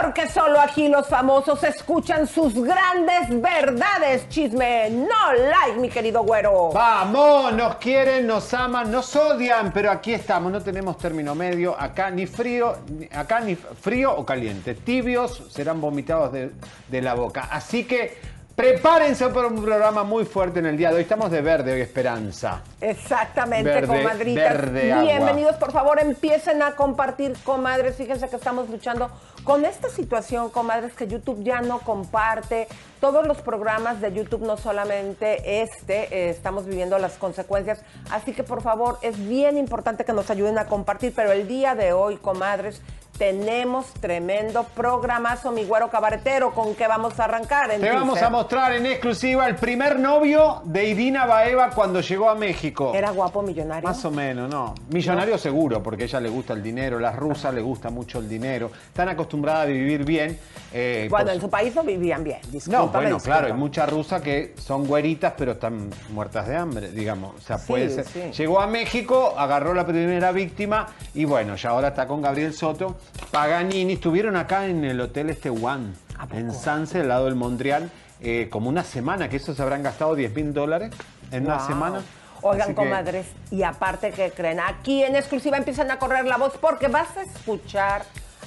Porque solo aquí los famosos escuchan sus grandes verdades. Chisme, no like, mi querido güero. Vamos, nos quieren, nos aman, nos odian, pero aquí estamos, no tenemos término medio, acá ni frío, acá ni frío o caliente. Tibios serán vomitados de, de la boca. Así que prepárense para un programa muy fuerte en el día de hoy. Estamos de verde hoy, Esperanza. Exactamente, Verde, comadritas. verde. Bienvenidos, por favor, empiecen a compartir, comadres. Fíjense que estamos luchando con esta situación, comadres, que YouTube ya no comparte. Todos los programas de YouTube, no solamente este, eh, estamos viviendo las consecuencias. Así que, por favor, es bien importante que nos ayuden a compartir. Pero el día de hoy, comadres, tenemos tremendo programazo, mi güero cabaretero, con que vamos a arrancar. Te vamos a mostrar en exclusiva el primer novio de Irina Baeva cuando llegó a México. ¿Era guapo millonario? Más o menos, no. Millonario seguro, porque a ella le gusta el dinero, las rusas le gusta mucho el dinero, están acostumbradas a vivir bien. eh, Bueno, en su- país no vivían bien. No, Discúlpame, bueno, disculpa. claro, hay muchas rusas que son güeritas, pero están muertas de hambre, digamos. O sea, Sí, puede ser. sí. Llegó a México, agarró la primera víctima y bueno, ya ahora está con Gabriel Soto. Paganini, estuvieron acá en el hotel este One, en Sanse, al lado del Montreal, eh, como una semana, que eso se habrán gastado 10 mil dólares en una semana. Oigan, que- comadres, y aparte que creen, aquí en exclusiva empiezan a correr la voz porque vas a escuchar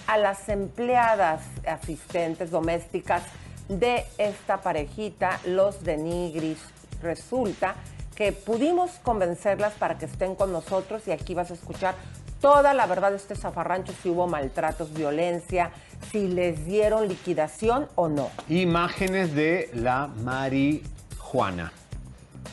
a las empleadas asistentes domésticas de esta parejita, los de Nigris. Resulta que pudimos convencerlas para que estén con nosotros y aquí vas a escuchar toda la verdad de este zafarrancho, si hubo maltratos, violencia, si les dieron liquidación o no. Imágenes de la marihuana.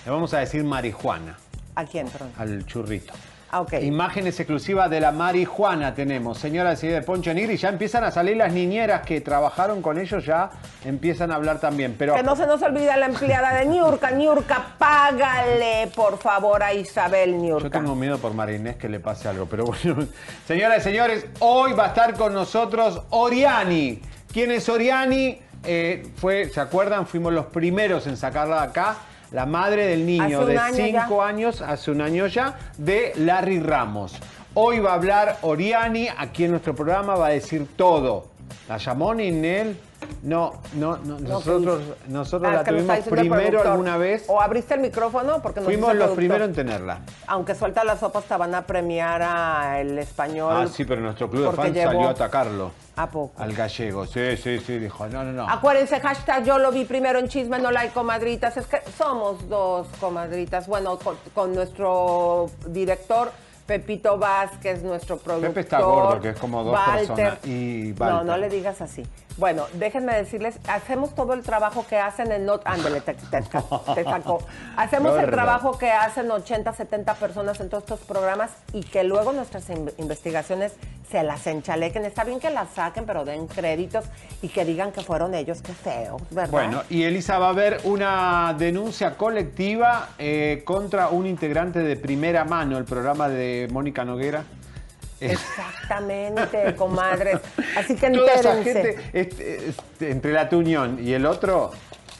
Le vamos a decir marihuana ¿A quién, perdón? al churrito. Ah. Imágenes exclusivas de la marihuana tenemos. Señora y de Poncho Nigri, ya empiezan a salir las niñeras que trabajaron con ellos, ya empiezan a hablar también. Pero Que no se nos olvide la empleada de Niurka. Niurka, págale, por favor, a Isabel Niurka. yo tengo miedo por Marinés que le pase algo. Pero bueno, señoras y señores, hoy va a estar con nosotros Oriani. ¿Quién es Oriani? Eh, fue, ¿Se acuerdan? Fuimos los primeros en sacarla de acá. La madre del niño de año 5 años, hace un año ya, de Larry Ramos. Hoy va a hablar Oriani, aquí en nuestro programa va a decir todo. ¿La llamó Ninel? No, no, no, nosotros, nosotros Ah, la tuvimos primero alguna vez. O abriste el micrófono porque nos Fuimos los primeros en tenerla. Aunque suelta la sopa, te van a premiar a el español. Ah, sí, pero nuestro club de fans llevó- salió a atacarlo. ¿A poco? Al gallego. Sí, sí, sí, dijo, no, no, no. Acuérdense, hashtag yo lo vi primero en chisme, no like comadritas. Es que somos dos comadritas. Bueno, con, con nuestro director Pepito Vázquez, nuestro productor. Pepe está gordo, que es como dos Walter. personas, y No, no le digas así. Bueno, déjenme decirles, hacemos todo el trabajo que hacen en Not... Ándale, te, te- te sacó. Hacemos el trabajo que hacen 80, 70 personas en todos estos programas y que luego nuestras in- investigaciones se las enchalequen. Está bien que las saquen, pero den créditos y que digan que fueron ellos, qué feos, ¿verdad? Bueno, y Elisa va a haber una denuncia colectiva eh, contra un integrante de primera mano, el programa de Mónica Noguera. Eh, Exactamente, comadres. Así que Toda esa entérense. gente, este, este, entre la Tuñón y el otro,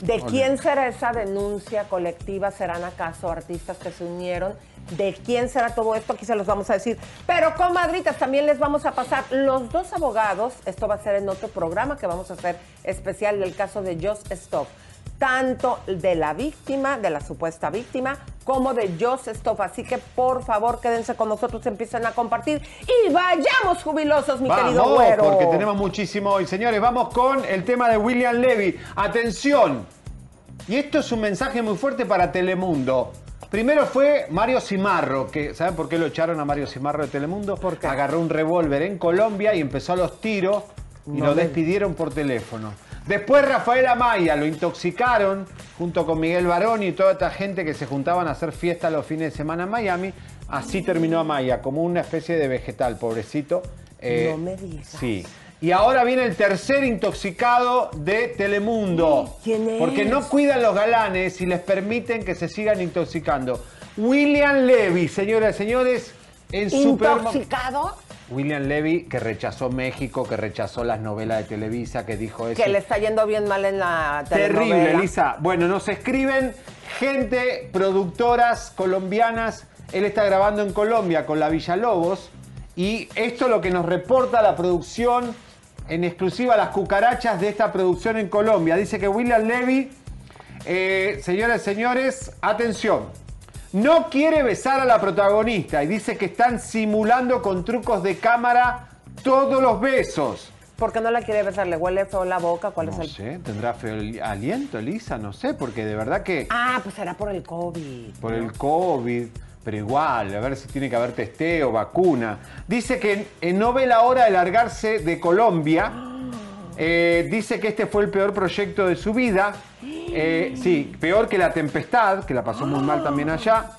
¿De quién será esa denuncia colectiva? ¿Serán acaso artistas que se unieron? de quién será todo esto, aquí se los vamos a decir. Pero comadritas, también les vamos a pasar los dos abogados, esto va a ser en otro programa que vamos a hacer especial del caso de Just Stop, tanto de la víctima, de la supuesta víctima, como de Stop. Así que por favor quédense con nosotros, empiecen a compartir y vayamos jubilosos, mi querido güero. porque tenemos muchísimo hoy. Señores, vamos con el tema de William Levy. Atención. Y esto es un mensaje muy fuerte para Telemundo. Primero fue Mario Cimarro, que ¿saben por qué lo echaron a Mario Cimarro de Telemundo? ¿Por qué? Agarró un revólver en Colombia y empezó a los tiros y No lo despidieron por teléfono. Después Rafael Amaya lo intoxicaron junto con Miguel Barón y toda esta gente que se juntaban a hacer fiesta los fines de semana en Miami. Así terminó Amaya, como una especie de vegetal, pobrecito. Eh, No me digas. Sí. Y ahora viene el tercer intoxicado de Telemundo. ¿Quién es? Porque no cuidan los galanes y les permiten que se sigan intoxicando. William Levy, señoras y señores, en. ¿Intoxicado? William Levy, que rechazó México, que rechazó las novelas de Televisa, que dijo eso. Que le está yendo bien mal en la Terrible, telenovela. Elisa. Bueno, nos escriben gente, productoras colombianas. Él está grabando en Colombia con la Villalobos. Y esto es lo que nos reporta la producción en exclusiva, las cucarachas de esta producción en Colombia. Dice que William Levy, eh, señoras y señores, atención. No quiere besar a la protagonista y dice que están simulando con trucos de cámara todos los besos. ¿Por qué no la quiere besar? ¿Le huele feo la boca? ¿Cuál No es el...? sé, tendrá feo el aliento, Elisa, no sé, porque de verdad que Ah, pues será por el COVID. por el COVID, pero igual, a ver si tiene que haber testeo, vacuna. Dice que no ve la hora de largarse de Colombia. Eh, dice que este fue el peor proyecto de su vida. Eh, sí, peor que la tempestad, que la pasó muy mal también allá.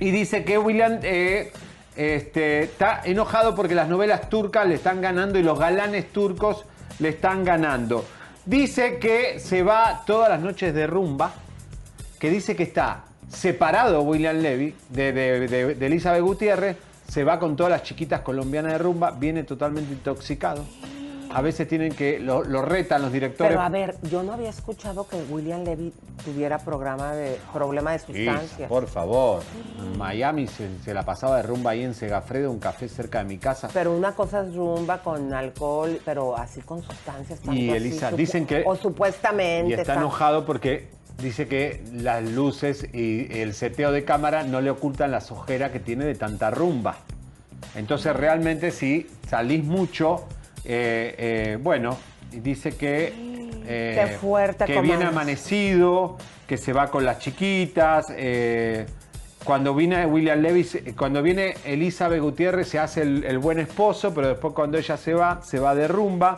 Y dice que William eh, este, está enojado porque las novelas turcas le están ganando y los galanes turcos le están ganando. Dice que se va todas las noches de rumba, que dice que está separado William Levy de, de- Elizabeth Gutiérrez, se va con todas las chiquitas colombianas de rumba, viene totalmente intoxicado. A veces tienen que, lo, lo retan los directores. Pero a ver, yo no había escuchado que William Levy tuviera programa de problema de Isa, sustancias. por favor. En Miami se, se la pasaba de rumba ahí en Segafredo, un café cerca de mi casa. Pero una cosa es rumba con alcohol, pero así con sustancias. tanto Y Elisa, dicen que- O supuestamente. Y está está- enojado porque dice que las luces y el seteo de cámara no le ocultan las ojeras que tiene de tanta rumba. Entonces realmente si salís mucho, eh, eh, bueno, dice que, eh, Qué fuerte, que viene amanecido, que se va con las chiquitas. eh, cuando viene William Levy, se- cuando viene Elizabeth Gutiérrez se hace el, el buen esposo, pero después cuando ella se va, se va de rumba.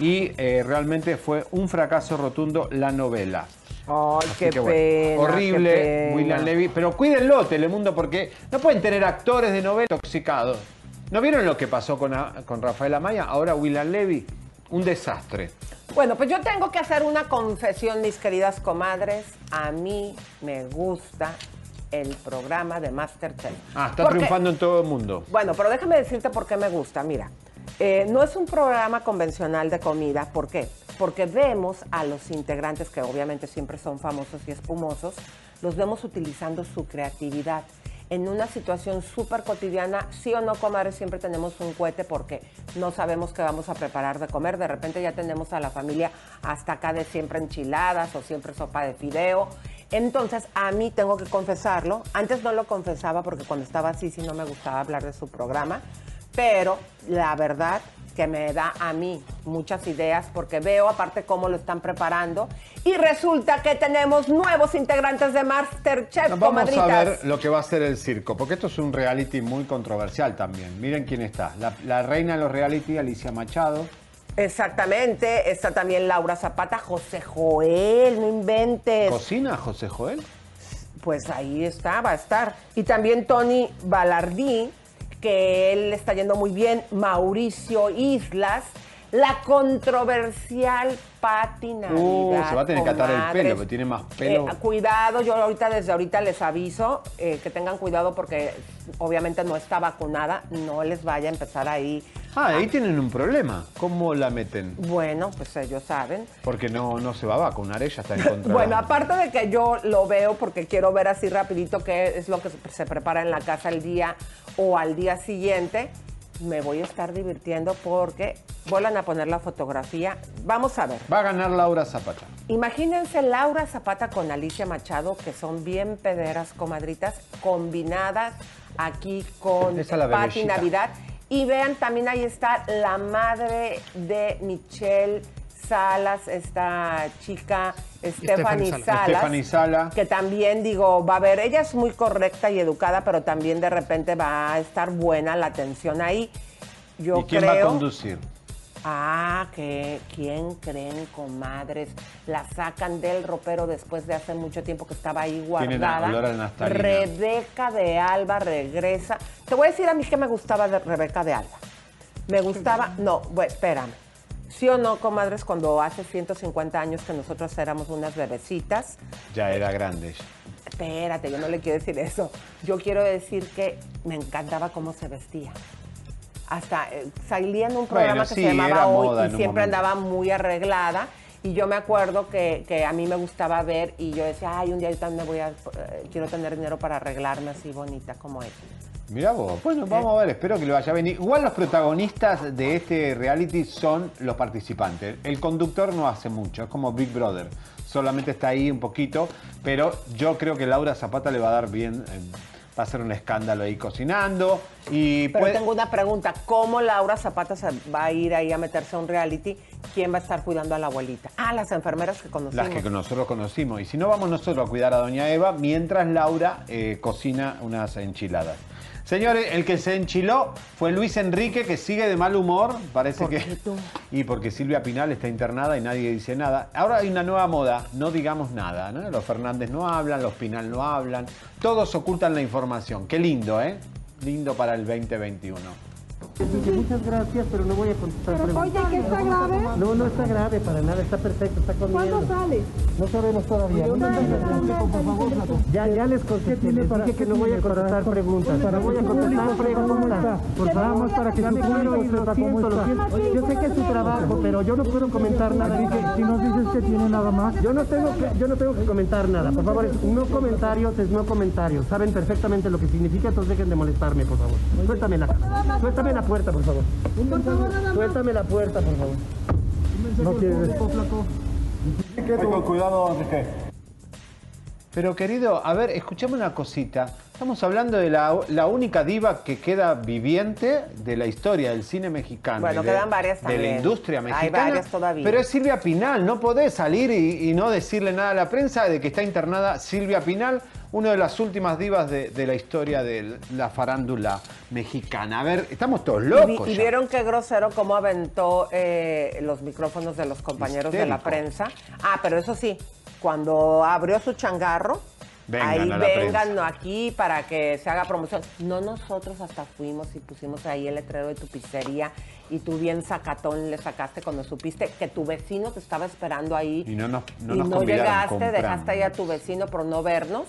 Y realmente fue un fracaso rotundo la novela. Ay, qué que bueno, pena. horrible qué pena. William Levy. Pero cuídenlo, Telemundo, porque no pueden tener actores de novela intoxicados. ¿No vieron lo que pasó con, a- con Rafael Amaya? Ahora William Levy, un desastre. Bueno, pues yo tengo que hacer una confesión, mis queridas comadres. A mí me gusta el programa de Masterchef. Ah, está Porque- triunfando en todo el mundo. Bueno, pero déjame decirte por qué me gusta. Mira, eh, no es un programa convencional de comida. ¿Por qué? Porque vemos a los integrantes, que obviamente siempre son famosos y espumosos, los vemos utilizando su creatividad. En una situación súper cotidiana, sí o no, comadres, siempre tenemos un cohete porque no sabemos qué vamos a preparar de comer. De repente ya tenemos a la familia hasta acá de siempre enchiladas o siempre sopa de fideo. Entonces, a mí tengo que confesarlo. Antes no lo confesaba porque cuando estaba así sí no me gustaba hablar de su programa. Pero la verdad que me da a mí muchas ideas porque veo aparte cómo lo están preparando. Y resulta que tenemos nuevos integrantes de Masterchef, Vamos a ver lo que va a hacer el circo, porque esto es un reality muy controversial también. Miren quién está. La, la reina de los reality, Alicia Machado. Exactamente. Está también Laura Zapata, José Joel, no inventes. ¿Cocina José Joel? Pues ahí está, va a estar. Y también Tony Balardí, que él está yendo muy bien. Mauricio Islas. La controversial Pati Navidad. Uh, se va a tener que atar el pelo, porque tiene más pelo. Eh, cuidado, yo ahorita desde ahorita les aviso eh, que tengan cuidado porque obviamente no está vacunada. No les vaya a empezar ahí Ah, ahí tienen un problema. ¿Cómo la meten? Bueno, pues ellos saben. Porque no, no se va a vacunar, ella está en contra. Bueno, aparte de que yo lo veo porque quiero ver así rapidito qué es lo que se prepara en la casa el día o al día siguiente, me voy a estar divirtiendo porque vuelvan a poner la fotografía. Vamos a ver. Va a ganar Laura Zapata. Imagínense Laura Zapata con Alicia Machado, que son bien pederas comadritas, combinadas aquí con Patti. Navidad. Y vean, también ahí está la madre de Michelle Salas, esta chica Stephanie Stephanie Salas. Stephanie Sala. Que también digo, va a ver, ella es muy correcta y educada, pero también de repente va a estar buena la atención ahí. Yo ¿Y quién creo. va a conducir? Ah, que quién creen, comadres, la sacan del ropero después de hace mucho tiempo que estaba ahí guardada. Rebeca de Alba regresa. Te voy a decir a mí que me gustaba de Rebeca de Alba. Me gustaba, no, bueno, espérame. Sí o no, comadres, cuando hace 150 años que nosotros éramos unas bebecitas, Ya era grande. Espérate, yo no le quiero decir eso. Yo quiero decir que me encantaba cómo se vestía. Hasta eh, salía en un programa Bueno, que sí, se llamaba Hoy y siempre andaba muy arreglada. Y yo me acuerdo que, que a mí me gustaba ver y yo decía, ay, un día yo también me voy a, eh, quiero tener dinero para arreglarme así bonita como ella. Mirá vos. Bueno, vamos a ver, espero que le vaya bien. Igual los protagonistas de este reality son los participantes. El conductor no hace mucho, es como Big Brother. Solamente está ahí un poquito, pero yo creo que Laura Zapata le va a dar bien. eh, va a ser un escándalo ahí cocinando. Y Pero puede- tengo una pregunta, ¿cómo Laura Zapata se va a ir ahí a meterse a un reality? ¿Quién va a estar cuidando a la abuelita? Ah, las enfermeras que conocimos. Las que nosotros conocimos. Y si no, vamos nosotros a cuidar a Doña Eva mientras Laura eh, cocina unas enchiladas. Señores, el que se enchiló fue Luis Enrique, que sigue de mal humor. Parece ¿Por que. tú? Y porque Silvia Pinal está internada y nadie dice nada. Ahora hay una nueva moda, no digamos nada. ¿no? Los Fernández no hablan, los Pinal no hablan. Todos ocultan la información. Qué lindo, ¿eh? Lindo para el 2021. Muchas gracias, pero no voy a contestar preguntas. Oye, ¿que está grave? No, no está grave para nada, está perfecto, está comiendo. ¿Cuándo sale? No sabemos todavía. Ya, ya les contesté, les dije que no voy a contestar preguntas. No voy a contestar preguntas. Por favor, para que su público sepa cómo está. Yo sé que es su trabajo, pero yo no puedo comentar nada. Si nos dices que tiene nada más. Yo no tengo que, yo no tengo que comentar nada. Por favor, es no comentarios es no comentarios. Saben perfectamente lo que significa, entonces dejen de molestarme, por favor. Suéltame la, suéltame la puerta, por favor. Suéltame la puerta, por favor. No quieres. Con cuidado, Enrique. Pero querido, a ver, escuchame una cosita. Estamos hablando de la, la única diva que queda viviente de la historia del cine mexicano. Bueno, de, quedan varias De la también. industria Hay mexicana. varias todavía. Pero es Silvia Pinal, no podés salir y, y no decirle nada a la prensa de que está internada Silvia Pinal, una de las últimas divas de, de la historia de la farándula mexicana. A ver, estamos todos locos. y vieron qué grosero cómo aventó eh, los micrófonos de los compañeros de la prensa. Ah, pero eso sí, cuando abrió su changarro, Vengan ahí a la vengan prensa. aquí para que se haga promoción. No nosotros hasta fuimos y pusimos ahí el letrero de tu pizzería y tú bien sacatón le sacaste cuando supiste que tu vecino te estaba esperando ahí. Y no nos- no y nos no llegaste, compramos. dejaste ahí a tu vecino por no vernos.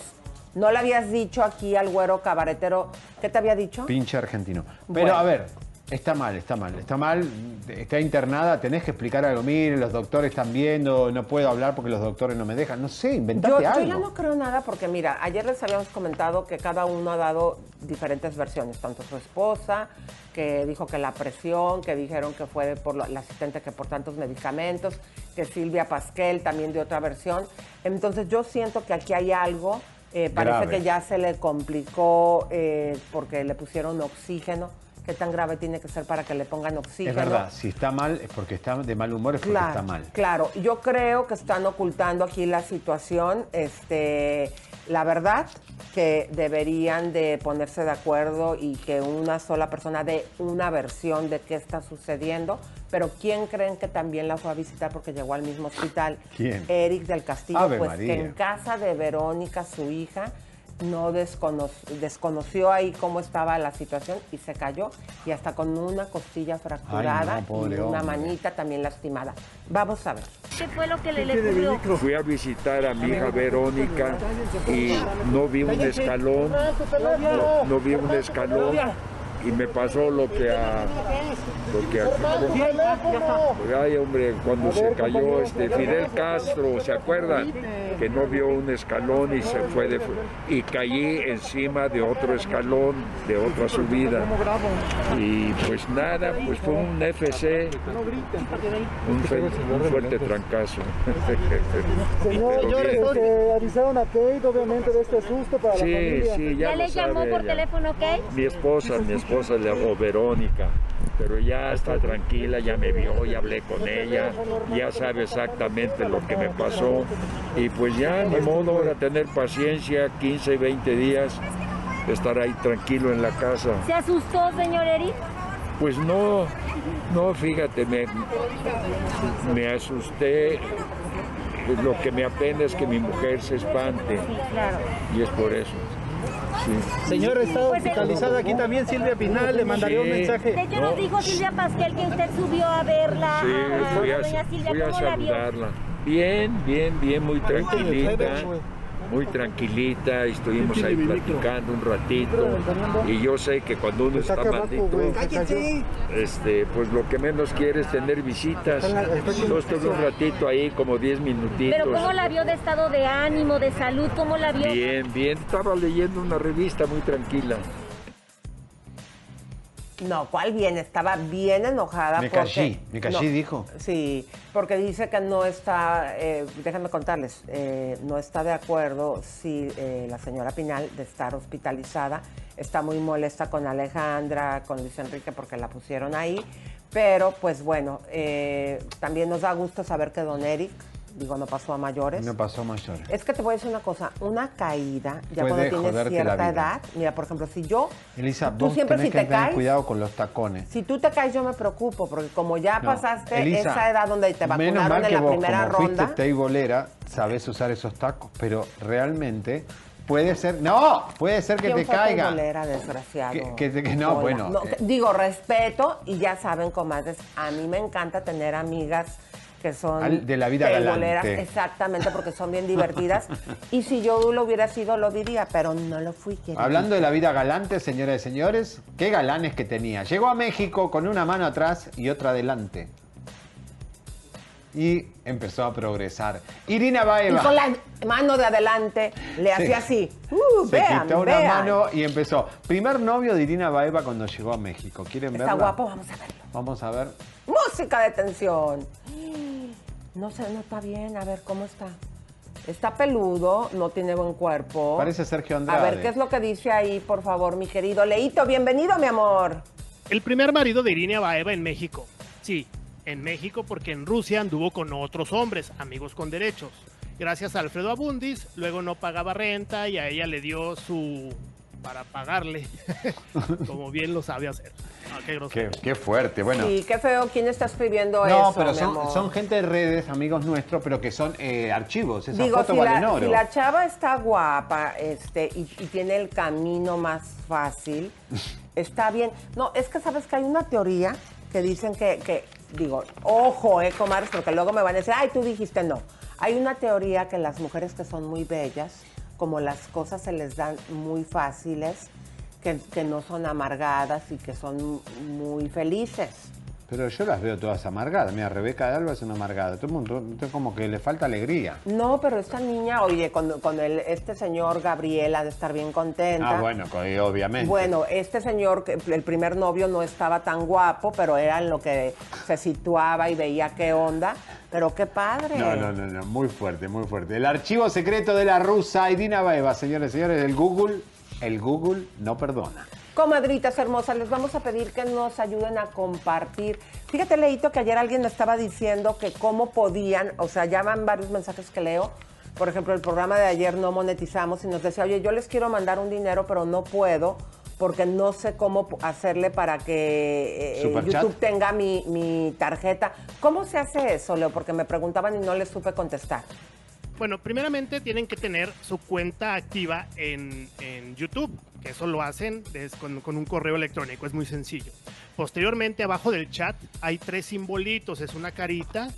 No le habías dicho aquí al güero cabaretero, ¿qué te había dicho? Pinche argentino. Pero Bueno. a ver, está mal, está mal, está mal, está internada, tenés que explicar algo. Mire, los doctores están viendo, no puedo hablar porque los doctores no me dejan. No sé, inventate Yo, yo algo. ya no creo nada porque mira, ayer les habíamos comentado que cada uno ha dado diferentes versiones, tanto su esposa, que dijo que la presión, que dijeron que fue por la asistente que por tantos medicamentos, que Silvia Pasquel también dio otra versión. Entonces yo siento que aquí hay algo, eh, parece Grave. que ya se le complicó eh, porque le pusieron oxígeno. ¿Qué tan grave tiene que ser para que le pongan oxígeno? Es verdad, si está mal es porque está de mal humor, es porque Claro, está mal. Claro, yo creo que están ocultando aquí la situación. Este, la verdad que deberían de ponerse de acuerdo y que una sola persona dé una versión de qué está sucediendo. Pero ¿quién creen que también la fue a visitar porque llegó al mismo hospital? ¿Quién? Eric del Castillo, Ave pues María. que en casa de Verónica, su hija, no descono- desconoció ahí cómo estaba la situación y se cayó y hasta con una costilla fracturada y una hombre. manita también lastimada. Vamos a ver. ¿Qué fue lo que le, le ocurrió? Fui a visitar a mi hija Verónica y no vi un escalón, no, no vi un escalón y me pasó lo que a lo que a, ay hombre cuando se cayó este Fidel Castro se acuerdan que no vio un escalón y se fue de y caí encima de otro escalón de otra subida y pues nada pues fue un FC un, fe- un fuerte trancazo Señor, Pero bien. entonces avisaron a Kate, obviamente, de este susto para la sí familia. sí ya, ¿Ya le llamó sabe por teléfono, Kate? Mi esposa, mi esposa le o Verónica, pero ya está tranquila, ya me vio, ya hablé con ella, ya sabe exactamente lo que me pasó y pues ya ni modo ahora tener paciencia, 15, 20 días, estar ahí tranquilo en la casa. ¿Se asustó, señor Eric? Pues no, no, fíjate, me, me asusté. Lo que me apena es que mi mujer se espante Claro. y es por eso. Sí. Señor, está Pues, eh, hospitalizada aquí también Silvia Pinal, le mandaría un mensaje. De hecho, No. nos dijo Silvia Pasquel que usted subió a verla. Sí, a, fui a, doña Silvia, fui a saludarla. Bien, bien, bien, muy tranquilita, muy tranquilita, estuvimos ahí platicando un ratito y yo sé que cuando uno está maldito, este, pues lo que menos quiere es tener visitas. Yo estuve un ratito ahí, como 10 minutitos. Pero ¿cómo la vio de estado de ánimo, de salud? ¿Cómo la vio? Bien, bien, estaba leyendo una revista muy tranquila. No, ¿cuál bien? Estaba bien enojada Me porque... callí, No, dijo. Sí, porque dice que no está, eh, déjenme contarles, eh, no está de acuerdo si eh, la señora Pinal de estar hospitalizada está muy molesta con Alejandra, con Luis Enrique porque la pusieron ahí, pero pues bueno, eh, también nos da gusto saber que don Eric, digo, no pasó a mayores. No pasó mayor. Es que te voy a decir una cosa, una caída, ya Puede cuando tienes cierta edad, mira, por ejemplo, si yo, Elisa, tú vos siempre tenés si que te tener caes, cuidado con los tacones. si tú te caes yo me preocupo, porque como ya No, pasaste Elisa, esa edad donde te Menos vacunaron mal en que la vos, primera como ronda, fuiste teibolera, sabés usar esos tacos, pero realmente puede ser, no, puede ser que ¿quién te caiga. teibolera, desgraciado? Que- que que no, Hola. bueno, que- eh. digo, respeto y ya saben, comadres, a mí me encanta tener amigas que son Al- de la vida galante. exactamente, porque son bien divertidas. y si yo lo hubiera sido, lo diría, pero no lo fui. querida. Hablando de la vida galante, señoras y señores, qué galanes que tenía. Llegó a México con una mano atrás y otra adelante. Y empezó a progresar. Irina Y Baeva. con la mano de adelante le hacía así. Uh, Se vean, quitó una vean. mano y empezó. Primer novio de Irina Baeva cuando llegó a México. ¿Quieren Está verla? guapo, vamos a verlo. Vamos a ver. Música de tensión. No sé, no está bien. A ver, ¿cómo está? Está peludo, no tiene buen cuerpo. Parece Sergio A Andrade. ver, ¿qué es lo que dice ahí, por favor, mi querido Leito? Bienvenido, mi amor. El primer marido de Irina Baeva en México. Sí, en México porque en Rusia anduvo con otros hombres, amigos con derechos. Gracias a Alfredo Abundis, luego no pagaba renta y a ella le dio su... para pagarle, como bien lo sabe hacer. Ah, qué grosero. Qué, qué fuerte. Bueno. Sí, qué feo. ¿Quién está escribiendo no, eso, pero mi son, son gente de redes, amigos nuestros, pero que son eh, archivos. Esas Digo, fotos si valen la, oro. si la chava está guapa este, y, y tiene el camino más fácil, está bien. No, es que sabes que hay una teoría que dicen que, que digo, ojo, eh, comadres, porque luego me van a decir, ay, tú dijiste no. Hay una teoría que las mujeres que son muy bellas, como las cosas se les dan muy fáciles, que, que no son amargadas y que son muy felices. Pero yo las veo todas amargadas. Mira, Rebeca de Alba es una amargada. Todo el mundo todo como que le falta alegría. No, pero esta niña, oye, con, con el, este señor Gabriel ha de estar bien contenta. Ah, bueno, obviamente. Bueno, este señor, el primer novio no estaba tan guapo, pero era en lo que se situaba y veía qué onda. Pero qué padre. No, no, no, no, muy fuerte, muy fuerte. El archivo secreto de la rusa Irina Baeva, señores señores, el Google, el Google no perdona. Comadritas hermosas, les vamos a pedir que nos ayuden a compartir. Fíjate, Leito, que ayer alguien me estaba diciendo que cómo podían, o sea, ya van varios mensajes que leo. Por ejemplo, el programa de ayer no monetizamos y nos decía, oye, yo les quiero mandar un dinero, pero no puedo porque no sé cómo hacerle para que eh, Superchat. YouTube tenga mi, mi tarjeta. ¿Cómo se hace eso, Leo? Porque me preguntaban y no les supe contestar. Bueno, primeramente tienen que tener su cuenta activa en, en YouTube, que eso lo hacen des- con, con un correo electrónico, es muy sencillo. Posteriormente, abajo del chat hay tres simbolitos, es una carita,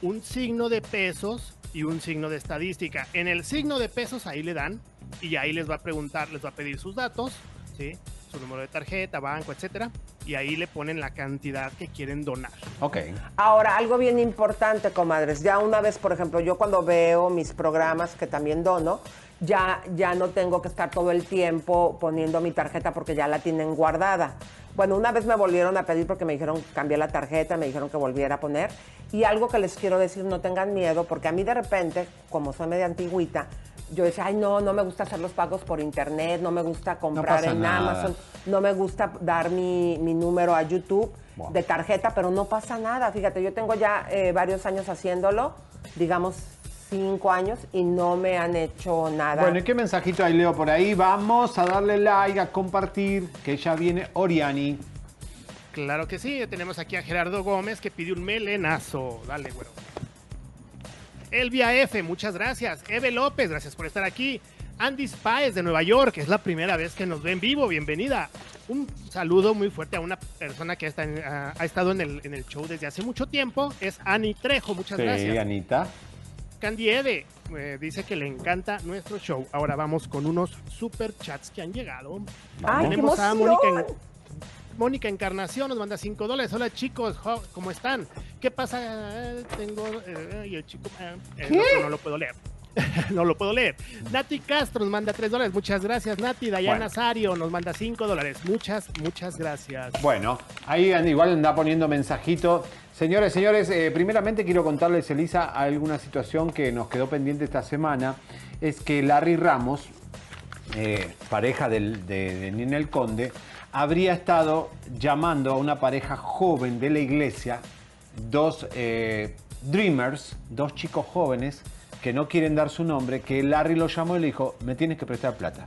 un signo de pesos y un signo de estadística. En el signo de pesos ahí le dan y ahí les va a preguntar, les va a pedir sus datos, ¿sí? su número de tarjeta, banco, etcétera, y ahí le ponen la cantidad que quieren donar. Ok. Ahora, algo bien importante, comadres. Ya una vez, por ejemplo, yo cuando veo mis programas que también dono, ya, ya no tengo que estar todo el tiempo poniendo mi tarjeta porque ya la tienen guardada. Bueno, una vez me volvieron a pedir porque me dijeron cambié la tarjeta, me dijeron que volviera a poner. Y algo que les quiero decir, no tengan miedo, porque a mí de repente, como soy media antigüita, yo decía, ay, no, no me gusta hacer los pagos por internet, no me gusta comprar en nada. Amazon, no me gusta dar mi, mi número a YouTube Wow. de tarjeta, pero no pasa nada. Fíjate, yo tengo ya eh, varios años haciéndolo, digamos cinco años, y no me han hecho nada. Bueno, ¿y qué mensajito hay, Leo, por ahí? Vamos a darle like, a compartir, que ya viene Oriani. Claro que sí, tenemos aquí a Gerardo Gómez que pide un melenazo. Dale, güero. Elvia F, muchas gracias. Eve López, gracias por estar aquí. Andy Spies de Nueva York, es la primera vez que nos ve en vivo, bienvenida. Un saludo muy fuerte a una persona que ha, esta- ha- ha estado en el, en el show desde hace mucho tiempo, es Annie Trejo, muchas Sí, gracias. Anita. Candy Ede eh, dice que le encanta nuestro show. Ahora vamos con unos super chats que han llegado. ¡Ay, qué Tenemos a emoción! Mónica, En- Mónica Encarnación, nos manda 5 dólares. Hola chicos, ¿cómo están? ¿Qué pasa? Tengo. eh, y el chico. eh, eh, no, no lo puedo leer. no lo puedo leer. Nati Castro nos manda 3 dólares. Muchas gracias, Nati. Dayana Bueno. Sario nos manda 5 dólares. Muchas, muchas gracias. Bueno, ahí igual anda poniendo mensajito. Señores, señores, eh, primeramente quiero contarles, Elisa, alguna situación que nos quedó pendiente esta semana. Es que Larry Ramos, eh, pareja del- de, de Ninel Conde, habría estado llamando a una pareja joven de la iglesia, dos eh, dreamers, dos chicos jóvenes que no quieren dar su nombre, que Larry lo llamó y le dijo, me tienes que prestar plata.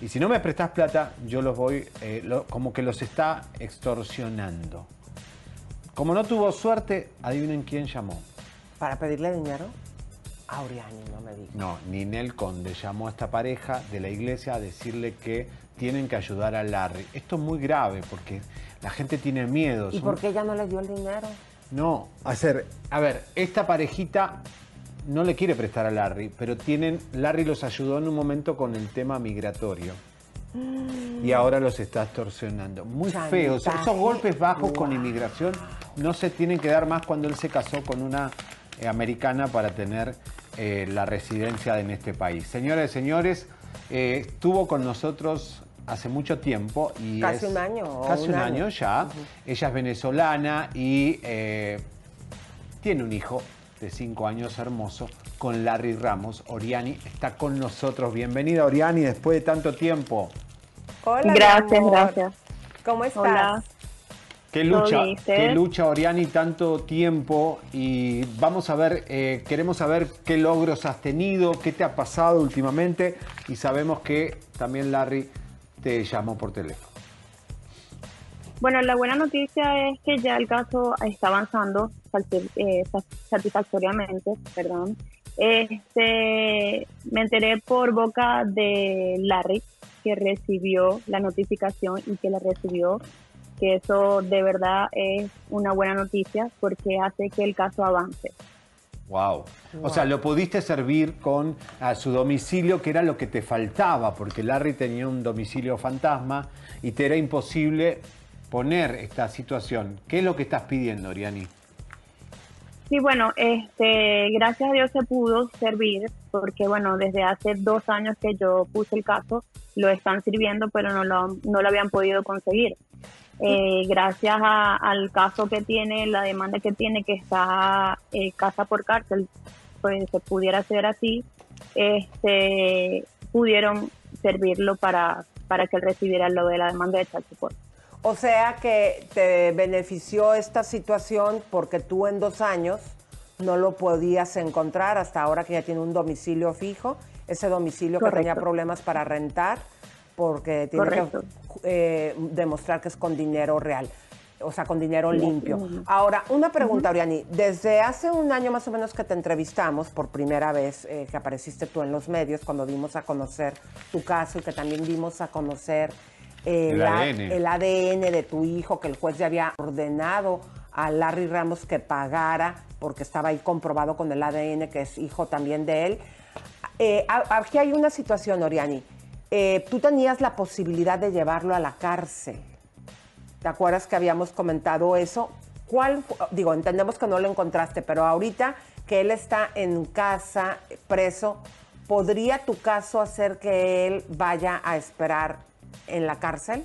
Y si no me prestás plata, yo los voy, eh, lo- como que los está extorsionando. Como no tuvo suerte, adivinen quién llamó. ¿Para pedirle dinero? Auriani, no me digas. No, Ninel Conde llamó a esta pareja de la iglesia a decirle que tienen que ayudar a Larry. Esto es muy grave porque la gente tiene miedo. ¿Y son- por qué ella no le dio el dinero? No, a ver, a ver, esta parejita no le quiere prestar a Larry, pero tienen, Larry los ayudó en un momento con el tema migratorio. Y ahora los está extorsionando. Muy feos. Esos golpes bajos con inmigración no se tienen que dar más cuando él se casó con una eh, americana para tener eh, la residencia en este país. Señoras y señores, eh, estuvo con nosotros hace mucho tiempo y Casi es- un año, Casi un un año. año ya. Ella es venezolana y tiene un hijo de cinco años hermoso con Larry Ramos. Oriani está con nosotros. Bienvenida, Oriani, después de tanto tiempo. Hola, Gracias, gracias. ¿Cómo estás? Hola. Qué ¿Todo lucha, qué lucha, Oriani, tanto tiempo. Y vamos a ver, eh, queremos saber qué logros has tenido, qué te ha pasado últimamente. Y sabemos que también Larry te llamó por teléfono. Bueno, la buena noticia es que ya el caso está avanzando eh, satisfactoriamente, perdón. Este, me enteré por boca de Larry que recibió la notificación y que la recibió, que eso de verdad es una buena noticia porque hace que el caso avance. Wow. O sea, lo pudiste servir con a su domicilio, que era lo que te faltaba, porque Larry tenía un domicilio fantasma y te era imposible poner esta situación. ¿Qué es lo que estás pidiendo, Oriani? Sí, bueno, este, gracias a Dios se pudo servir, porque bueno, desde hace dos años que yo puse el caso, lo están sirviendo, pero no lo, no lo habían podido conseguir. Eh, gracias al caso que tiene, la demanda que tiene, que está eh, casa por cárcel, pues se pudiera hacer así, este, pudieron servirlo para, para que él recibiera lo de la demanda de child o sea que te benefició esta situación porque tú en dos años no lo podías encontrar hasta ahora que ya tiene un domicilio fijo, ese domicilio que tenía problemas para rentar porque tiene que eh, demostrar que es con dinero real, o sea, con dinero limpio. Ahora, una pregunta, Oriani. Desde hace un año más o menos que te entrevistamos por primera vez, eh, que apareciste tú en los medios, cuando dimos a conocer tu caso y que también dimos a conocer el, ADN. de tu hijo, que el juez ya había ordenado a Larry Ramos que pagara, porque estaba ahí comprobado con el ADN que es hijo también de él. Eh, aquí hay una situación, Oriani. Eh, tú tenías la posibilidad de llevarlo a la cárcel. ¿Te acuerdas que habíamos comentado eso? ¿Cuál, digo, entendemos que no lo encontraste, pero ahorita que él está en casa preso, ¿podría tu caso hacer que él vaya a esperar en la cárcel?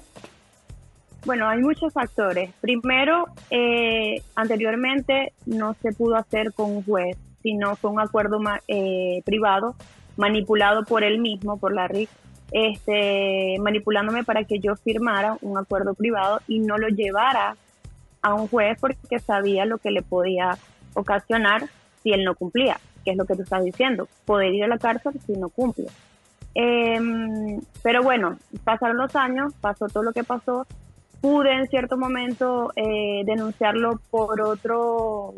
Bueno, hay muchos factores. Primero, eh, anteriormente no se pudo hacer con un juez, sino fue un acuerdo eh, privado manipulado por él mismo, por la RIC, este, manipulándome para que yo firmara un acuerdo privado y no lo llevara a un juez porque sabía lo que le podía ocasionar si él no cumplía, que es lo que tú estás diciendo, poder ir a la cárcel si no cumple. Em, pero bueno, pasaron los años, pasó todo lo que pasó. Pude en cierto momento eh, denunciarlo por otro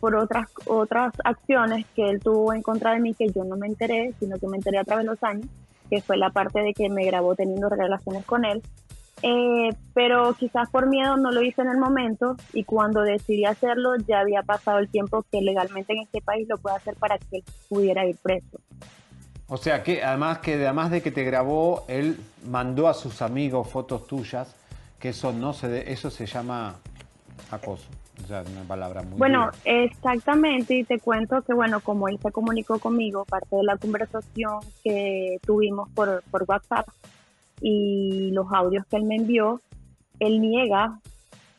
por otras otras acciones que él tuvo en contra de mí que yo no me enteré, sino que me enteré a través de los años, que fue la parte de que me grabó teniendo relaciones con él. Eh, pero quizás por miedo no lo hice en el momento y cuando decidí hacerlo ya había pasado el tiempo que legalmente en este país lo puede hacer para que él pudiera ir preso. O sea que además que además de que te grabó, él mandó a sus amigos fotos tuyas, que eso no se eso se llama acoso. O sea, una palabra muy Bueno, exactamente, y te cuento que bueno, como él se comunicó conmigo, parte de la conversación que tuvimos por, por WhatsApp y los audios que él me envió, él niega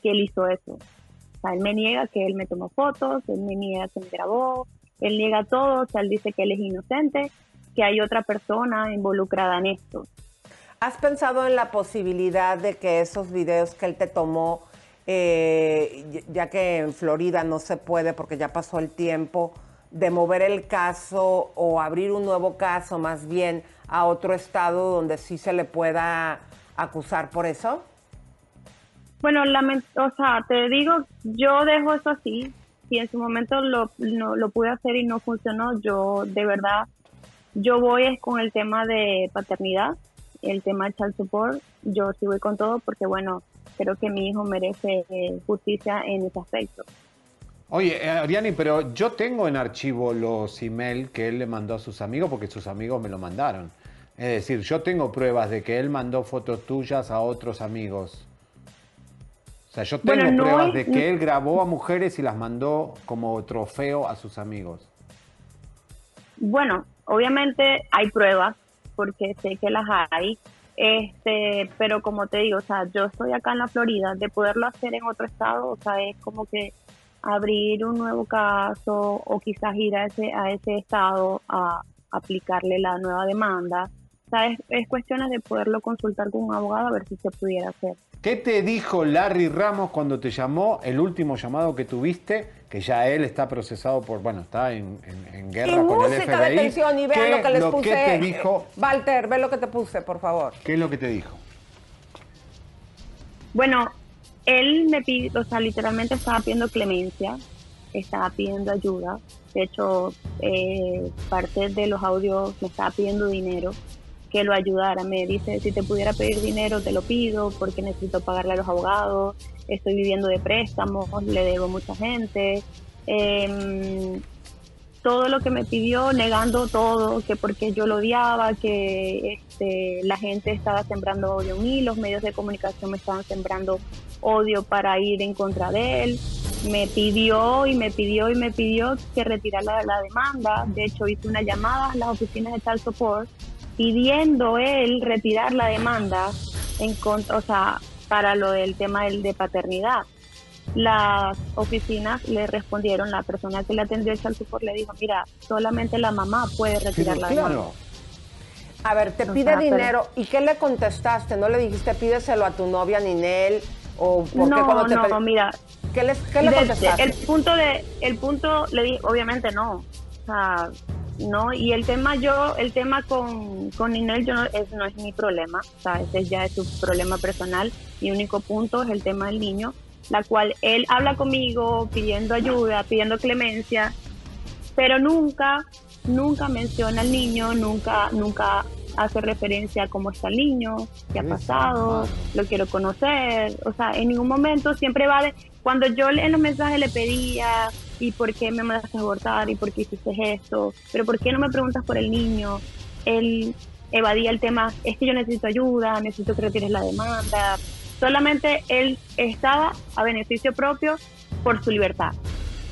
que él hizo eso. O sea, él me niega que él me tomó fotos, él me niega que me grabó, él niega todo, o sea, él dice que él es inocente que hay otra persona involucrada en esto. ¿Has pensado en la posibilidad de que esos videos que él te tomó, eh, ya que en Florida no se puede porque ya pasó el tiempo, de mover el caso o abrir un nuevo caso más bien a otro estado donde sí se le pueda acusar por eso? Bueno, o sea, te digo, yo dejo eso así. Si en su momento lo, lo pude hacer y no funcionó, yo de verdad yo voy es con el tema de paternidad, el tema de child support. Yo sí voy con todo porque, bueno, creo que mi hijo merece eh, justicia en ese aspecto. Oye, eh, Ariani, pero yo tengo en archivo los emails que él le mandó a sus amigos porque sus amigos me lo mandaron. Es decir, yo tengo pruebas de que él mandó fotos tuyas a otros amigos. O sea, yo tengo pruebas de que él grabó a mujeres y las mandó como trofeo a sus amigos. Bueno, obviamente hay pruebas, porque sé que las hay, este, pero como te digo, o sea, yo estoy acá en la Florida, de poderlo hacer en otro estado, o sea, es como que abrir un nuevo caso o quizás ir a ese, a ese estado a aplicarle la nueva demanda. O sea, es, es cuestiones de poderlo consultar con un abogado a ver si se pudiera hacer. ¿Qué te dijo Larry Ramos cuando te llamó, el último llamado que tuviste, que ya él está procesado por, bueno, está en, guerra con el FBI? De tensión y vean lo que les puse. te dijo? Walter, ve lo que te puse, por favor. ¿Qué es lo que te dijo? Bueno, él me pidió, o sea, literalmente estaba pidiendo clemencia, estaba pidiendo ayuda. De hecho, eh, parte de los audios me estaba pidiendo dinero que lo ayudara. Me dice, si te pudiera pedir dinero, te lo pido porque necesito pagarle a los abogados, estoy viviendo de préstamos, le debo mucha gente. Em, todo lo que me pidió, negando todo, que porque yo lo odiaba, que este, la gente estaba sembrando odio en mí, los medios de comunicación me estaban sembrando odio para ir en contra de él. me pidió y me pidió y me pidió que retirara la, demanda. De hecho, hice una llamada a las oficinas de Child Support pidiendo él retirar la demanda en contra, o sea, para lo del tema del, de paternidad. Las oficinas le respondieron, la persona que le atendió el Child Support le dijo, mira, solamente la mamá puede retirar la demanda. A ver, te pide dinero. ¿Y qué le contestaste? ¿No le dijiste pídeselo a tu novia Ninel? ¿O por no, qué cuando te no, mira. ¿Qué, les, qué le contestaste? El punto, de, el punto le dije, obviamente no. O sea, no. Y el tema yo, el tema con, con Ninel yo no, es, no es mi problema. O sea, ese ya es su problema personal. Mi único punto es el tema del niño, la cual él habla conmigo pidiendo ayuda, pidiendo clemencia, pero nunca nunca menciona al niño, nunca, nunca hace referencia a cómo está el niño, qué ha pasado, lo quiero conocer, o sea, en ningún momento siempre va de, cuando yo en los mensajes le pedía, ¿y por qué me mandaste a abortar? ¿Y por qué hiciste esto? ¿Pero por qué no me preguntas por el niño? Él evadía el tema, es que yo necesito ayuda, necesito que retires la demanda. Solamente él estaba a beneficio propio por su libertad.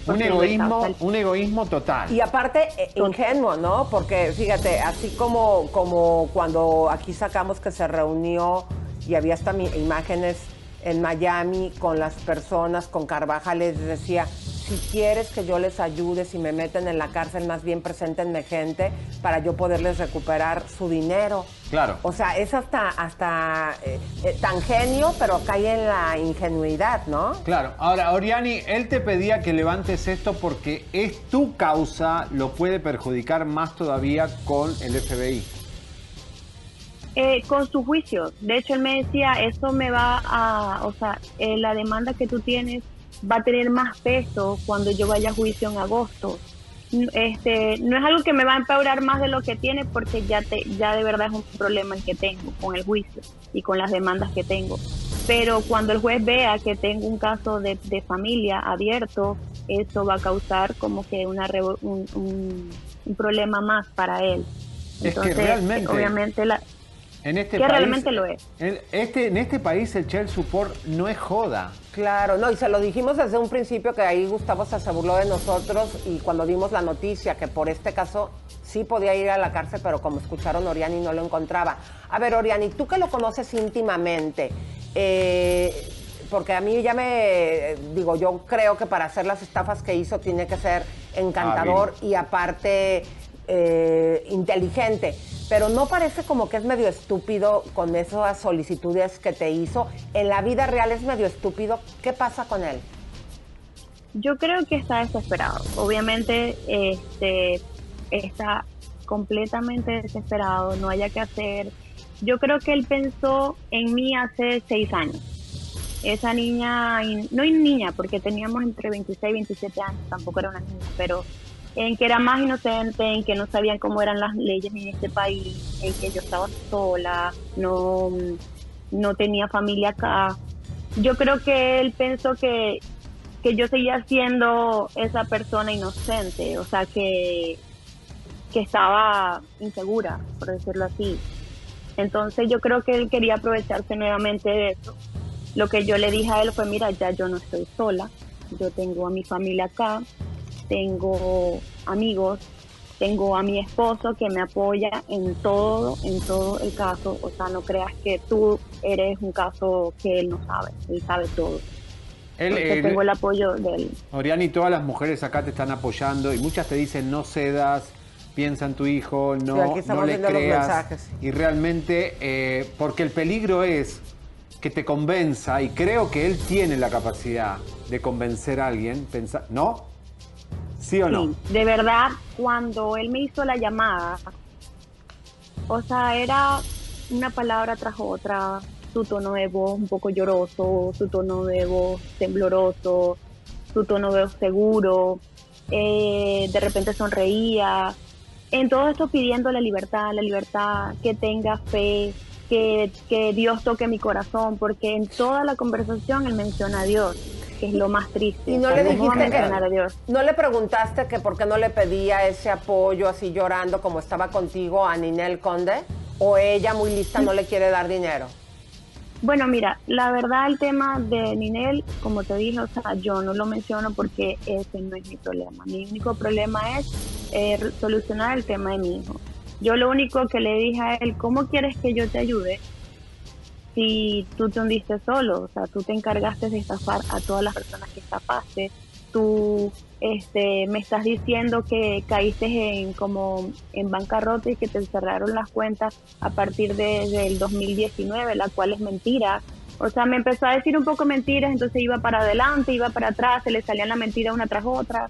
Un egoísmo, un egoísmo total. Y aparte, eh, ingenuo, ¿no? Porque fíjate, así como, como cuando aquí sacamos que se reunió y había hasta imágenes en Miami con las personas, con Carvajal, les decía, si quieres que yo les ayude, si me meten en la cárcel, más bien preséntenme gente para yo poderles recuperar su dinero. Claro. O sea, es hasta, hasta eh, eh, tan genio, pero cae en la ingenuidad, ¿no? Claro. Ahora, Oriani, él te pedía que levantes esto porque es tu causa, lo puede perjudicar más todavía con el FBI. Eh, con su juicio. De hecho, él me decía, eso me va a, o sea, la demanda que tú tienes va a tener más peso cuando yo vaya a juicio en agosto. Este, no es algo que me va a empeorar más de lo que tiene porque ya, te, ya de verdad es un problema el que tengo con el juicio y con las demandas que tengo. Pero cuando el juez vea que tengo un caso de, familia abierto, eso va a causar como que una un, un, problema más para él. Entonces, es que realmente, obviamente la, en este que país, realmente lo es. En este, en este país el child support no es joda. Claro, no, y se lo dijimos desde un principio que ahí Gustavo se burló de nosotros y cuando dimos la noticia que por este caso sí podía ir a la cárcel, pero como escucharon Oriani no lo encontraba. A ver, Oriani, tú que lo conoces íntimamente, eh, porque a mí ya me, digo, yo creo que para hacer las estafas que hizo tiene que ser encantador y aparte eh, inteligente pero no parece como que es medio estúpido con esas solicitudes que te hizo. En la vida real es medio estúpido. ¿Qué pasa con él? Yo creo que está desesperado. Obviamente este, está completamente desesperado, no haya que hacer. Yo creo que él pensó en mí hace seis años. Esa niña, no niña, porque teníamos entre 26 y 27 años, tampoco era una niña, pero en que era más inocente, en que no sabían cómo eran las leyes en este país, en que yo estaba sola, no, no tenía familia acá. Yo creo que él pensó que, que yo seguía siendo esa persona inocente, o sea, que, que estaba insegura, por decirlo así. Entonces yo creo que él quería aprovecharse nuevamente de eso. Lo que yo le dije a él fue, mira, ya yo no estoy sola, yo tengo a mi familia acá, tengo amigos, tengo a mi esposo que me apoya en todo, en todo el caso. O sea, no creas que tú eres un caso que él no sabe, él sabe todo. Él, tengo el apoyo de él. Oriani, todas las mujeres acá te están apoyando y muchas te dicen no cedas, piensa en tu hijo, no, no le creas. Y realmente, eh, porque el peligro es que te convenza, y creo que él tiene la capacidad de convencer a alguien, ¿no? ¿Sí de verdad, cuando él me hizo la llamada, o sea, era una palabra tras otra, su tono de voz un poco lloroso, su tono de voz tembloroso, su tono de voz seguro, eh, de repente sonreía. En todo esto pidiendo la libertad, la libertad, que tenga fe, que, que Dios toque mi corazón, porque en toda la conversación él menciona a Dios es lo más triste. Y no le dijiste que, no le preguntaste que por qué no le pedía ese apoyo así llorando como estaba contigo a Ninel Conde, o ella muy lista no le quiere dar dinero. Bueno, mira, la verdad el tema de Ninel, como te dije, o sea, yo no lo menciono porque ese no es mi problema. Mi único problema es eh, solucionar el tema de mi hijo. Yo lo único que le dije a él, ¿cómo quieres que yo te ayude si tú te hundiste solo? O sea, tú te encargaste de estafar a todas las personas que estafaste. Tú este, me estás diciendo que caíste en como en bancarrota y que te cerraron las cuentas a partir de, del 2019, la cual es mentira. O sea, me empezó a decir un poco mentiras, entonces iba para adelante, iba para atrás, se le salían las mentiras una tras otra.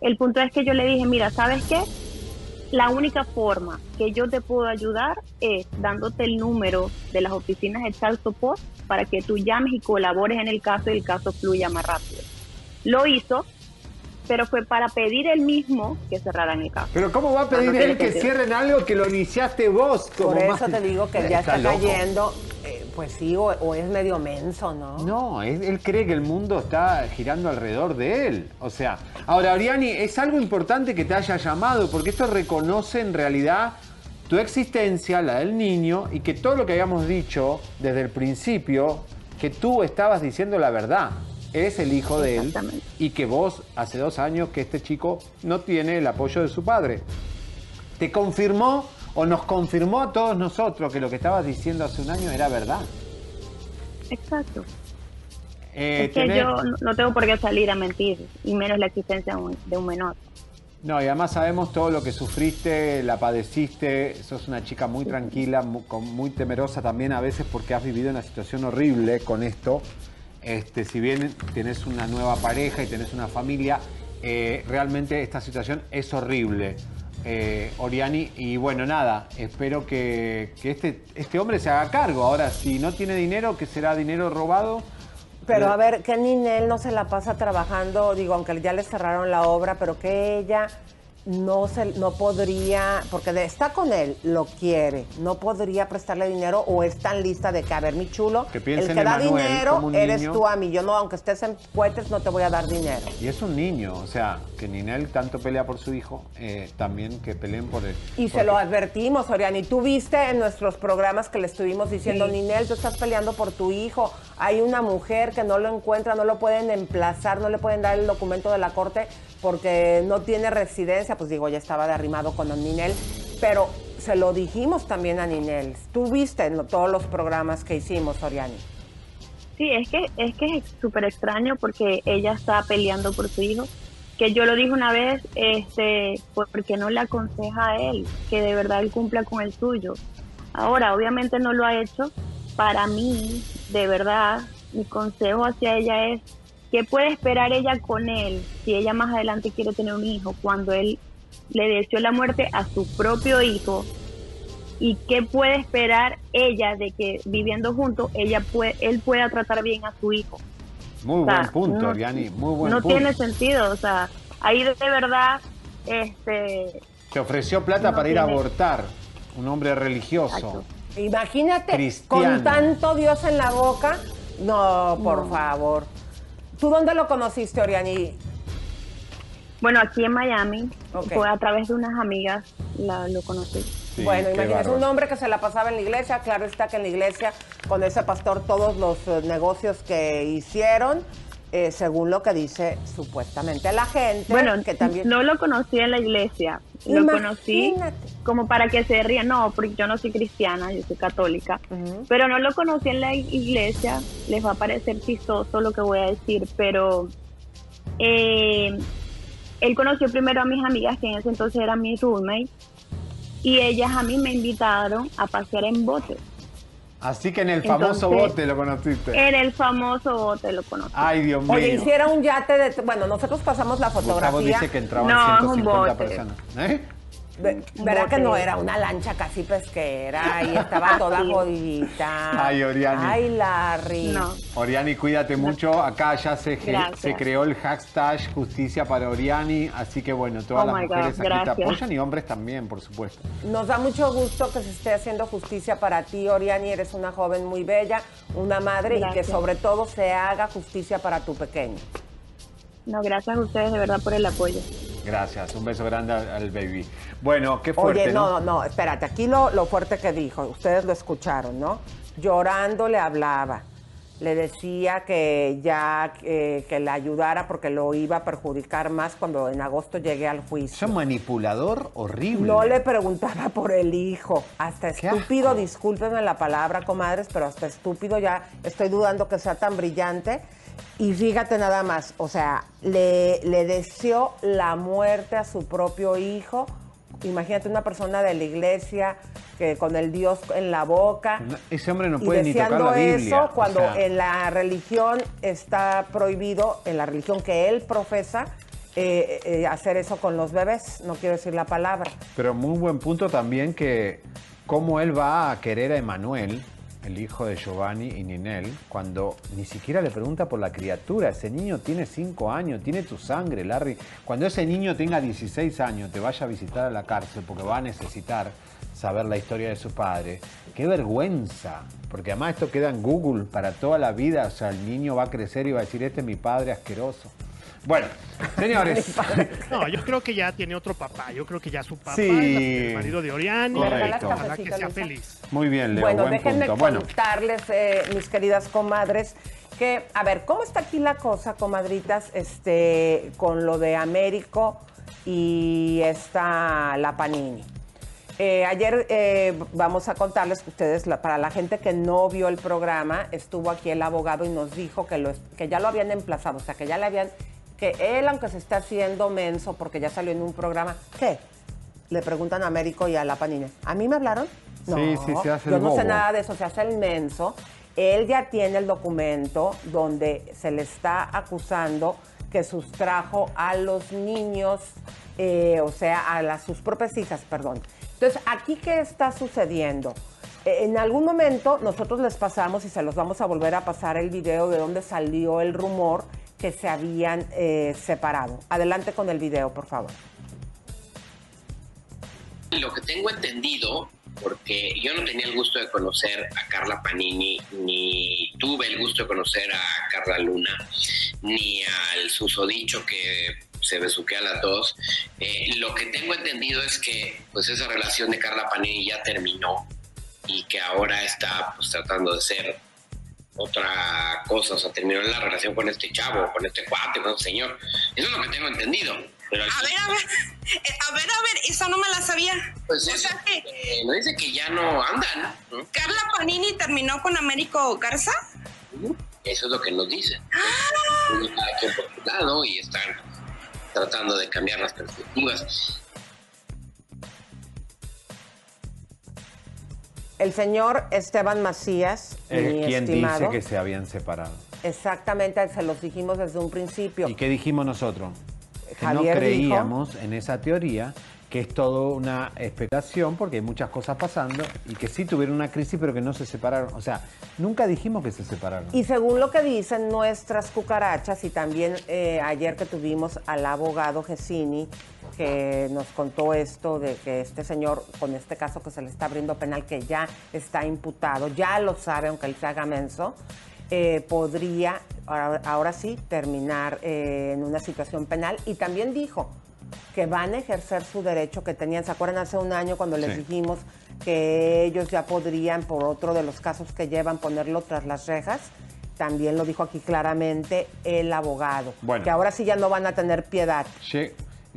El punto es que yo le dije, mira, ¿sabes qué? La única forma que yo te puedo ayudar es dándote el número de las oficinas de Child Support para que tú llames y colabores en el caso y el caso fluya más rápido. Lo hizo, pero fue para pedir él mismo que cerraran el caso. Pero ¿cómo va a pedir él que cierren algo que lo iniciaste vos? Por eso te digo que ya está, cayendo. Eh, pues sí, o, es medio menso, ¿no? No, él, cree que el mundo está girando alrededor de él. O sea, ahora, Oriani, es algo importante que te haya llamado, porque esto reconoce en realidad tu existencia, la del niño, y que todo lo que habíamos dicho desde el principio, que tú estabas diciendo la verdad es el hijo de él y que vos hace dos años que este chico no tiene el apoyo de su padre. ¿Te confirmó o nos confirmó a todos nosotros que lo que estabas diciendo hace un año era verdad? Exacto. Eh, es que yo no tengo por qué salir a mentir, y menos la existencia de un menor. No, y además sabemos todo lo que sufriste, la padeciste, sos una chica muy tranquila, muy temerosa también a veces porque has vivido una situación horrible con esto. Este, si bien tienes una nueva pareja y tenés una familia, eh, realmente esta situación es horrible. Eh, Oriani, y bueno, nada, espero que, este, este hombre se haga cargo. Ahora, si no tiene dinero, que será dinero robado. Pero a ver, que Ninel no se la pasa trabajando, digo, aunque ya le cerraron la obra, pero que ella no se no podría, porque está con él, lo quiere, no podría prestarle dinero o es tan lista de que, a ver, mi chulo, el que da dinero eres tú a mí. Yo no, aunque estés en cohetes, no te voy a dar dinero. Y es un niño, o sea, que Ninel tanto pelea por su hijo, eh, también que peleen por él. Y se lo advertimos, Oriani. Tú viste en nuestros programas que le estuvimos diciendo, Ninel, tú estás peleando por tu hijo. Hay una mujer que no lo encuentra, no lo pueden emplazar, no le pueden dar el documento de la corte porque no tiene residencia, pues digo, ya estaba de arrimado con Ninel, pero se lo dijimos también a Ninel. Tú viste en todos los programas que hicimos, Oriani. Sí, es que es que es súper extraño porque ella está peleando por su hijo. Que yo lo dije una vez, este, porque no le aconseja a él que de verdad él cumpla con el suyo. Ahora, obviamente no lo ha hecho. Para mí, de verdad, mi consejo hacia ella es ¿Qué puede esperar ella con él si ella más adelante quiere tener un hijo cuando él le deseó la muerte a su propio hijo? ¿Y qué puede esperar ella de que viviendo juntos ella puede, él pueda tratar bien a su hijo? Muy buen punto, no, muy buen no tiene sentido, o sea, ahí de verdad, este... Te ofreció plata para ir a abortar, un hombre religioso. Imagínate, con tanto Dios en la boca, no, por favor. ¿Tú dónde lo conociste, Oriani? Bueno, aquí en Miami. Fue a través de unas amigas lo conocí. bueno, imagínate, un hombre que se la pasaba en la iglesia. Claro está que en la iglesia, con ese pastor, todos los eh, negocios que hicieron, eh, según lo que dice supuestamente la gente. Bueno, que también... no lo conocí en la iglesia, lo conocí como para que se rían. No, porque yo no soy cristiana, yo soy católica. Pero no lo conocí en la iglesia. Les va a parecer chistoso lo que voy a decir, pero eh, él conoció primero a mis amigas, que en ese entonces eran mis roommates. Y ellas a mí me invitaron a pasear en bote. Así que en el famoso bote lo conociste. En el famoso bote lo conocí. Ay, Dios mío. Oye, hiciera un yate de... Bueno, nosotros pasamos la fotografía. Gustavo dice que entraban no, 150 personas. ¿Eh? ¿Verdad que no era una lancha casi pesquera y estaba toda jodidita? Ay, Oriani. Ay, Larry. No. Oriani, cuídate mucho. Acá ya se, se creó el hashtag Justicia para Oriani, así que bueno, todas oh las mujeres aquí te apoyan y hombres también, por supuesto. Nos da mucho gusto que se esté haciendo justicia para ti, Oriani. Eres una joven muy bella, una madre y que sobre todo se haga justicia para tu pequeño. No, gracias a ustedes de verdad por el apoyo. Gracias, un beso grande al, baby. Bueno, qué fuerte. Oye, no, no, no, espérate, aquí lo, lo fuerte que dijo, ustedes lo escucharon, ¿no? llorando le hablaba. Le decía que ya eh, que le ayudara porque lo iba a perjudicar más cuando en agosto llegué al juicio. Es un manipulador horrible. No le preguntaba por el hijo. Hasta estúpido, discúlpenme la palabra, comadres, pero hasta estúpido ya estoy dudando que sea tan brillante. Y fíjate nada más, o sea, le, le deseó la muerte a su propio hijo. Imagínate una persona de la iglesia que con el Dios en la boca. Ese hombre no y puede ni tocar la Biblia. eso o cuando sea, en la religión está prohibido, en la religión que él profesa, eh, eh, hacer eso con los bebés. No quiero decir la palabra. Pero muy buen punto también que cómo él va a querer a Emanuel, el hijo de Giovanni y Ninel, cuando ni siquiera le pregunta por la criatura. Ese niño tiene 5 años, tiene tu sangre, Larry. Cuando ese niño tenga 16 años, te vaya a visitar a la cárcel porque va a necesitar saber la historia de su padre. Qué vergüenza, porque además esto queda en Google para toda la vida. O sea, el niño va a crecer y va a decir, este es mi padre asqueroso. Bueno, señores. No, yo creo que ya tiene otro papá. Yo creo que ya su papá Sí. es el marido de Oriani. Correcto. Ojalá que sea feliz. Muy bien, Leo, bueno, buen déjenme punto. Contarles, eh, mis queridas comadres, que, a ver, ¿cómo está aquí la cosa, comadritas, este, con lo de Américo y esta la Panini? Eh, ayer eh, vamos a contarles que ustedes, la- para la gente que no vio el programa, estuvo aquí el abogado y nos dijo que, lo, que ya lo habían emplazado, o sea, que ya le habían, que él, aunque se está haciendo menso porque ya salió en un programa, ¿qué? Le preguntan a Américo y a la Panini, ¿a mí me hablaron? No, Sí, sí, se hace el yo no sé nada de eso, se hace el menso. Él ya tiene el documento donde se le está acusando que sustrajo a los niños, eh, o sea, a las, sus propias hijas, perdón. Entonces, ¿aquí qué está sucediendo? Eh, En algún momento nosotros les pasamos y se los vamos a volver a pasar el video de donde salió el rumor que se habían eh, separado. Adelante con el video, por favor. Lo que tengo entendido, porque yo no tenía el gusto de conocer a Carla Panini, ni tuve el gusto de conocer a Carla Luna, ni al susodicho que se besuquea a las dos. Eh, lo que tengo entendido es que pues esa relación de Carla Panini ya terminó y que ahora está pues tratando de ser otra cosa, o sea, terminó la relación con este chavo, con este cuate, con este señor. Eso es lo que tengo entendido. Pero A ver, a ver, eh, a ver, a ver, esa no me la sabía. Pues o eso, sea que eh, no dice que ya no andan, ¿no? Carla Panini terminó con Américo Garza. Eso es lo que nos dicen. Ah. Uno cada quien por su lado y están tratando de cambiar las perspectivas. El señor Esteban Macías, mi quien estimado, dice que se habían separado. exactamente se los dijimos desde un principio. ¿Y qué dijimos nosotros? Que no creíamos en esa teoría, que es toda una especulación, porque hay muchas cosas pasando, y que sí tuvieron una crisis, pero que no se separaron. O sea, nunca dijimos que se separaron. Y según lo que dicen nuestras cucarachas, y también eh, ayer que tuvimos al abogado Gesini, que nos contó esto de que este señor, con este caso que se le está abriendo penal, que ya está imputado, ya lo sabe, aunque él se haga menso, eh, podría ahora, ahora sí terminar eh, en una situación penal. Y también dijo que van a ejercer su derecho que tenían. ¿Se acuerdan hace un año cuando les Sí. dijimos que ellos ya podrían, por otro de los casos que llevan, ponerlo tras las rejas? También lo dijo aquí claramente el abogado. Bueno. Que ahora sí ya no van a tener piedad. Lle-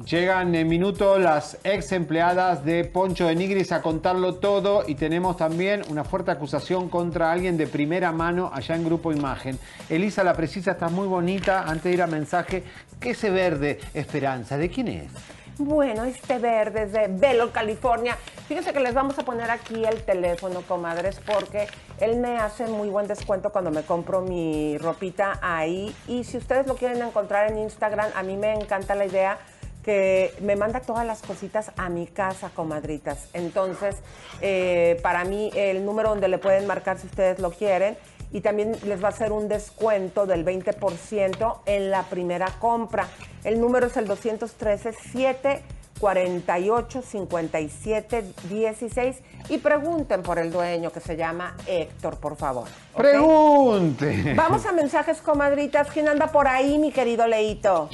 Llegan en minuto las ex empleadas de Poncho de Nigris a contarlo todo y tenemos también una fuerte acusación contra alguien de primera mano allá en Grupo Imagen. Elisa, la precisa, está muy bonita. Antes de ir a mensaje, ¿qué ese verde Esperanza? ¿De quién es? Bueno, este verde es de Velo, California. Fíjense que les vamos a poner aquí el teléfono, comadres, porque él me hace muy buen descuento cuando me compro mi ropita ahí. Y si ustedes lo quieren encontrar en Instagram, a mí me encanta la idea que me manda todas las cositas a mi casa, comadritas. Entonces, eh, para mí, el número donde le pueden marcar si ustedes lo quieren. Y también les va a hacer un descuento del 20% en la primera compra. El número es el 213 748 57 16 y pregunten por el dueño que se llama Héctor, por favor. ¿ok? ¡Pregunte! Vamos a mensajes, comadritas. ¿Quién anda por ahí, mi querido Leito?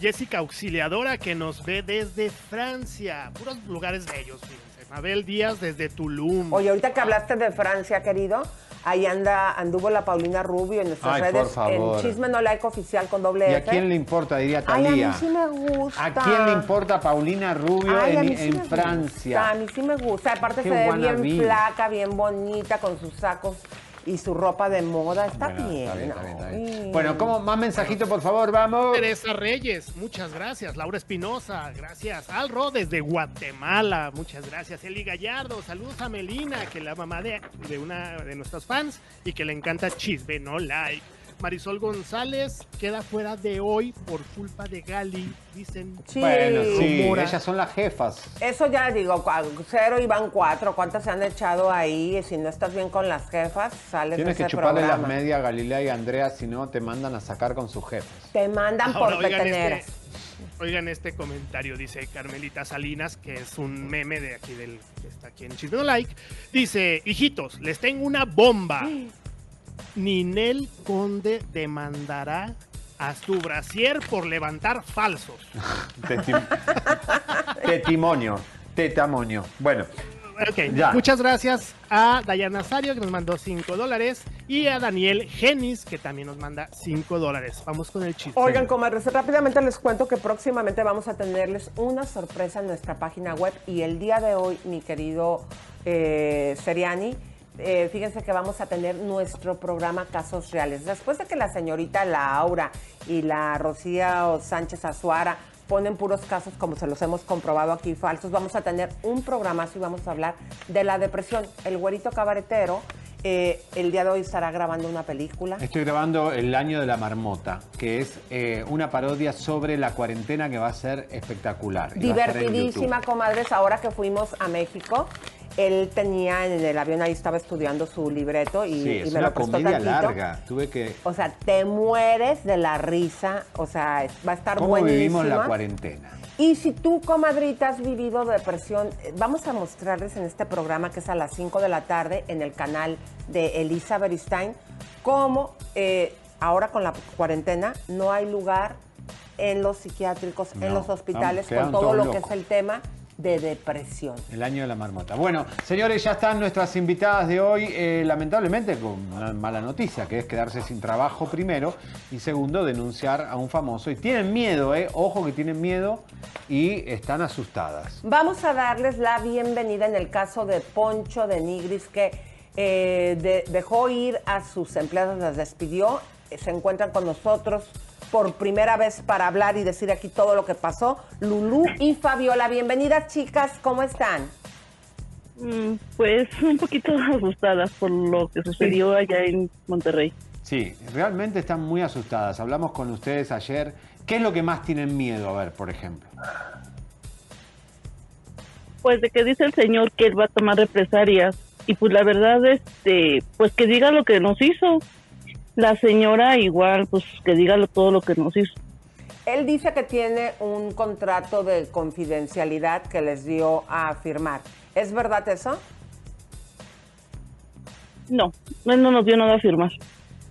Jessica Auxiliadora que nos ve desde Francia. Puros lugares bellos, fíjense. Mabel Díaz desde Tulum. Oye, ahorita que hablaste de Francia, querido, ahí anda, anduvo la Paulina Rubio en nuestras Ay, redes, en Chisme No Like Oficial con doble ¿Y a F. quién le importa, diría Ay, a mí Talía? sí me gusta. ¿A quién le importa Paulina Rubio Ay, en, mí sí en me gusta, Francia? a mí sí me gusta. Aparte Qué se ve bien flaca, bien bonita, con sus sacos y su ropa de moda. Está Bueno, bien. está bien, está bien, está bien. Mm. Bueno, ¿cómo? Más mensajito, por favor, vamos. Teresa Reyes, muchas gracias. Laura Espinosa, gracias. Alro desde Guatemala, muchas gracias. Eli Gallardo, saludos a Melina, que es la mamá de, de una de nuestros fans y que le encanta Chisme No Like. Marisol González queda fuera de hoy por culpa de Gali, dicen. Sí. Bueno, sí, ellas son las jefas. Eso ya digo, cero y van cuatro. ¿Cuántas se han echado ahí? Y si no estás bien con las jefas, sales Tienes de que ese chuparle las medias a Galilea y Andrea, si no te mandan a sacar con sus jefes. Te mandan Ahora, por peteneras. este, oigan este comentario, dice Carmelita Salinas, que es un meme de aquí del que está aquí en Chisme Like. Dice, hijitos, les tengo una bomba. Ninel Conde demandará a su brasier por levantar falsos. Testi- Testimonio, tetamonio. Bueno, Ya. muchas gracias a Dayana Sario que nos mandó 5 dólares y a Daniel Genis que también nos manda 5 dólares. Vamos con el chisme. Oigan, comadres, rápidamente les cuento que próximamente vamos a tenerles una sorpresa en nuestra página web y el día de hoy, mi querido eh, Seriani, eh, fíjense que vamos a tener nuestro programa Casos Reales. Después de que la señorita Laura y la Rocío Sánchez Azuara ponen puros casos como se los hemos comprobado aquí falsos, vamos a tener un programazo y vamos a hablar de la depresión. El güerito cabaretero eh, el día de hoy estará grabando una película. estoy grabando El Año de la Marmota, que es eh, una parodia sobre la cuarentena que va a ser espectacular. Divertidísima, comadres. Ahora que fuimos a México, él tenía en el avión ahí estaba estudiando su libreto y, Sí, y es me una lo prestó comedia tantito. larga. Tuve que... O sea, te mueres de la risa. O sea, es- va a estar ¿Cómo buenísima. vivimos la cuarentena? Y si tú, comadrita, has vivido depresión, eh, vamos a mostrarles en este programa que es a las 5 de la tarde en el canal de Elisa Beristain cómo eh, ahora con la cuarentena no hay lugar en los psiquiátricos, en los hospitales, con todo lo que es el tema de depresión. El año de la marmota. Bueno, señores, ya están nuestras invitadas de hoy, eh, lamentablemente con una mala noticia, que es quedarse sin trabajo primero y segundo, denunciar a un famoso. Y tienen miedo, ¿eh? Ojo que tienen miedo y están asustadas. Vamos a darles la bienvenida en el caso de Poncho de Nigris, que eh, de- dejó ir a sus empleados, las despidió, se encuentran con nosotros por primera vez para hablar y decir aquí todo lo que pasó. Lulú y Fabiola, bienvenidas chicas, ¿cómo están? Mm, Pues un poquito asustada por lo que sucedió allá en Monterrey. Sí, realmente están muy asustadas. Hablamos con ustedes ayer. ¿Qué es lo que más tienen miedo? A ver, por ejemplo. Pues de que dice el señor que él va a tomar represalias y pues la verdad este pues que diga lo que nos hizo. La señora igual pues que diga todo lo que nos hizo. Él dice que tiene un contrato de confidencialidad que les dio a firmar. ¿Es verdad eso? No, él no nos dio nada a firmar.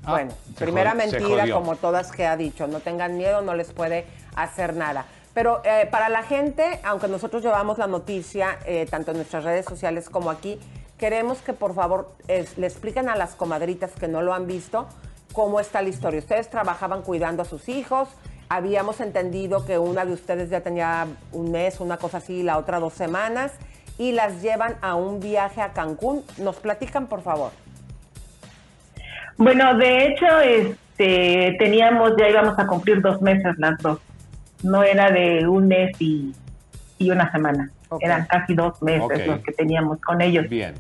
Bueno, Ah, se primera jod- mentira, como todas que ha dicho. No tengan miedo, no les puede hacer nada. Pero eh, para la gente, aunque nosotros llevamos la noticia, eh, tanto en nuestras redes sociales como aquí, queremos que por favor es- le expliquen a las comadritas que no lo han visto cómo está la historia. Ustedes trabajaban cuidando a sus hijos. Habíamos entendido que una de ustedes ya tenía un mes, una cosa así, la otra dos semanas, y las llevan a un viaje a Cancún. ¿Nos platican, por favor? Bueno, de hecho, este, teníamos, ya íbamos a cumplir dos meses las dos. No era de un mes y, y una semana. Eran casi dos meses los que teníamos con ellos. Bien.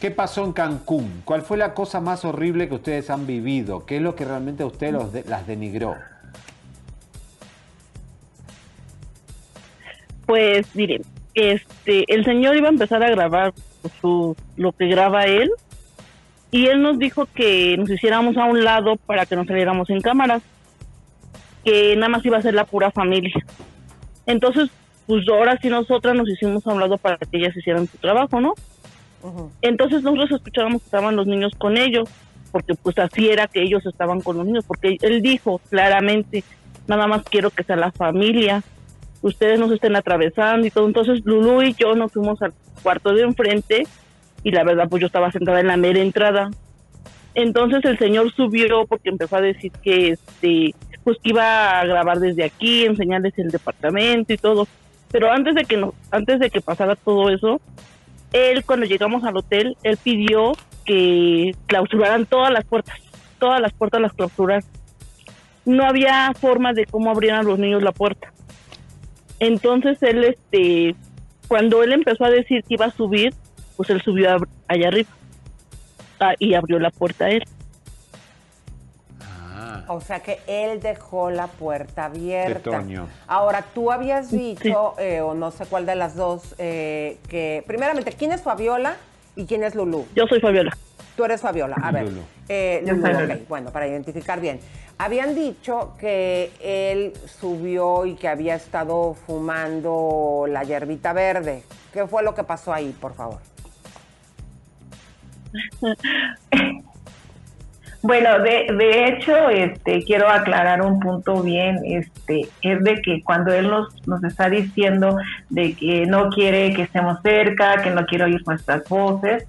¿Qué pasó en Cancún? ¿Cuál fue la cosa más horrible que ustedes han vivido? ¿Qué es lo que realmente a ustedes los de- las denigró? Pues mire, este, el señor iba a empezar a grabar su, lo que graba él y él nos dijo que nos hiciéramos a un lado para que nos saliéramos en cámaras, que nada más iba a ser la pura familia. Entonces, pues ahora sí nosotras nos hicimos a un lado para que ellas hicieran su trabajo, ¿no? Entonces nosotros escuchábamos que estaban los niños con ellos, porque pues así era que ellos estaban con los niños, porque él dijo claramente, nada más quiero que sea la familia. ustedes no se estén atravesando y todo. Entonces Lulú y yo nos fuimos al cuarto de enfrente y la verdad pues yo estaba sentada en la mera entrada. Entonces el señor subió porque empezó a decir que este pues que iba a grabar desde aquí, enseñarles el departamento y todo. Pero antes de que no, antes de que pasara todo eso, él cuando llegamos al hotel, él pidió que clausuraran todas las puertas, todas las puertas las clausuraran. No había forma de cómo abrieran los niños la puerta. Entonces él, este, cuando él empezó a decir que iba a subir, pues él subió a- allá arriba Ah, y abrió la puerta él. O sea que él dejó la puerta abierta. Toño. Ahora, tú habías dicho, eh, o no sé cuál de las dos, eh, que primeramente, ¿quién es Fabiola y quién es Lulú? Yo soy Fabiola. Tú eres Fabiola. A ver, Lulú. eh, Lulú. bueno, para identificar bien. Habían dicho que él subió y que había estado fumando la hierbita verde. ¿Qué fue lo que pasó ahí, por favor? Bueno, de, de hecho, este, quiero aclarar un punto bien, este, es de que cuando él nos, nos está diciendo de que no quiere que estemos cerca, que no quiere oír nuestras voces,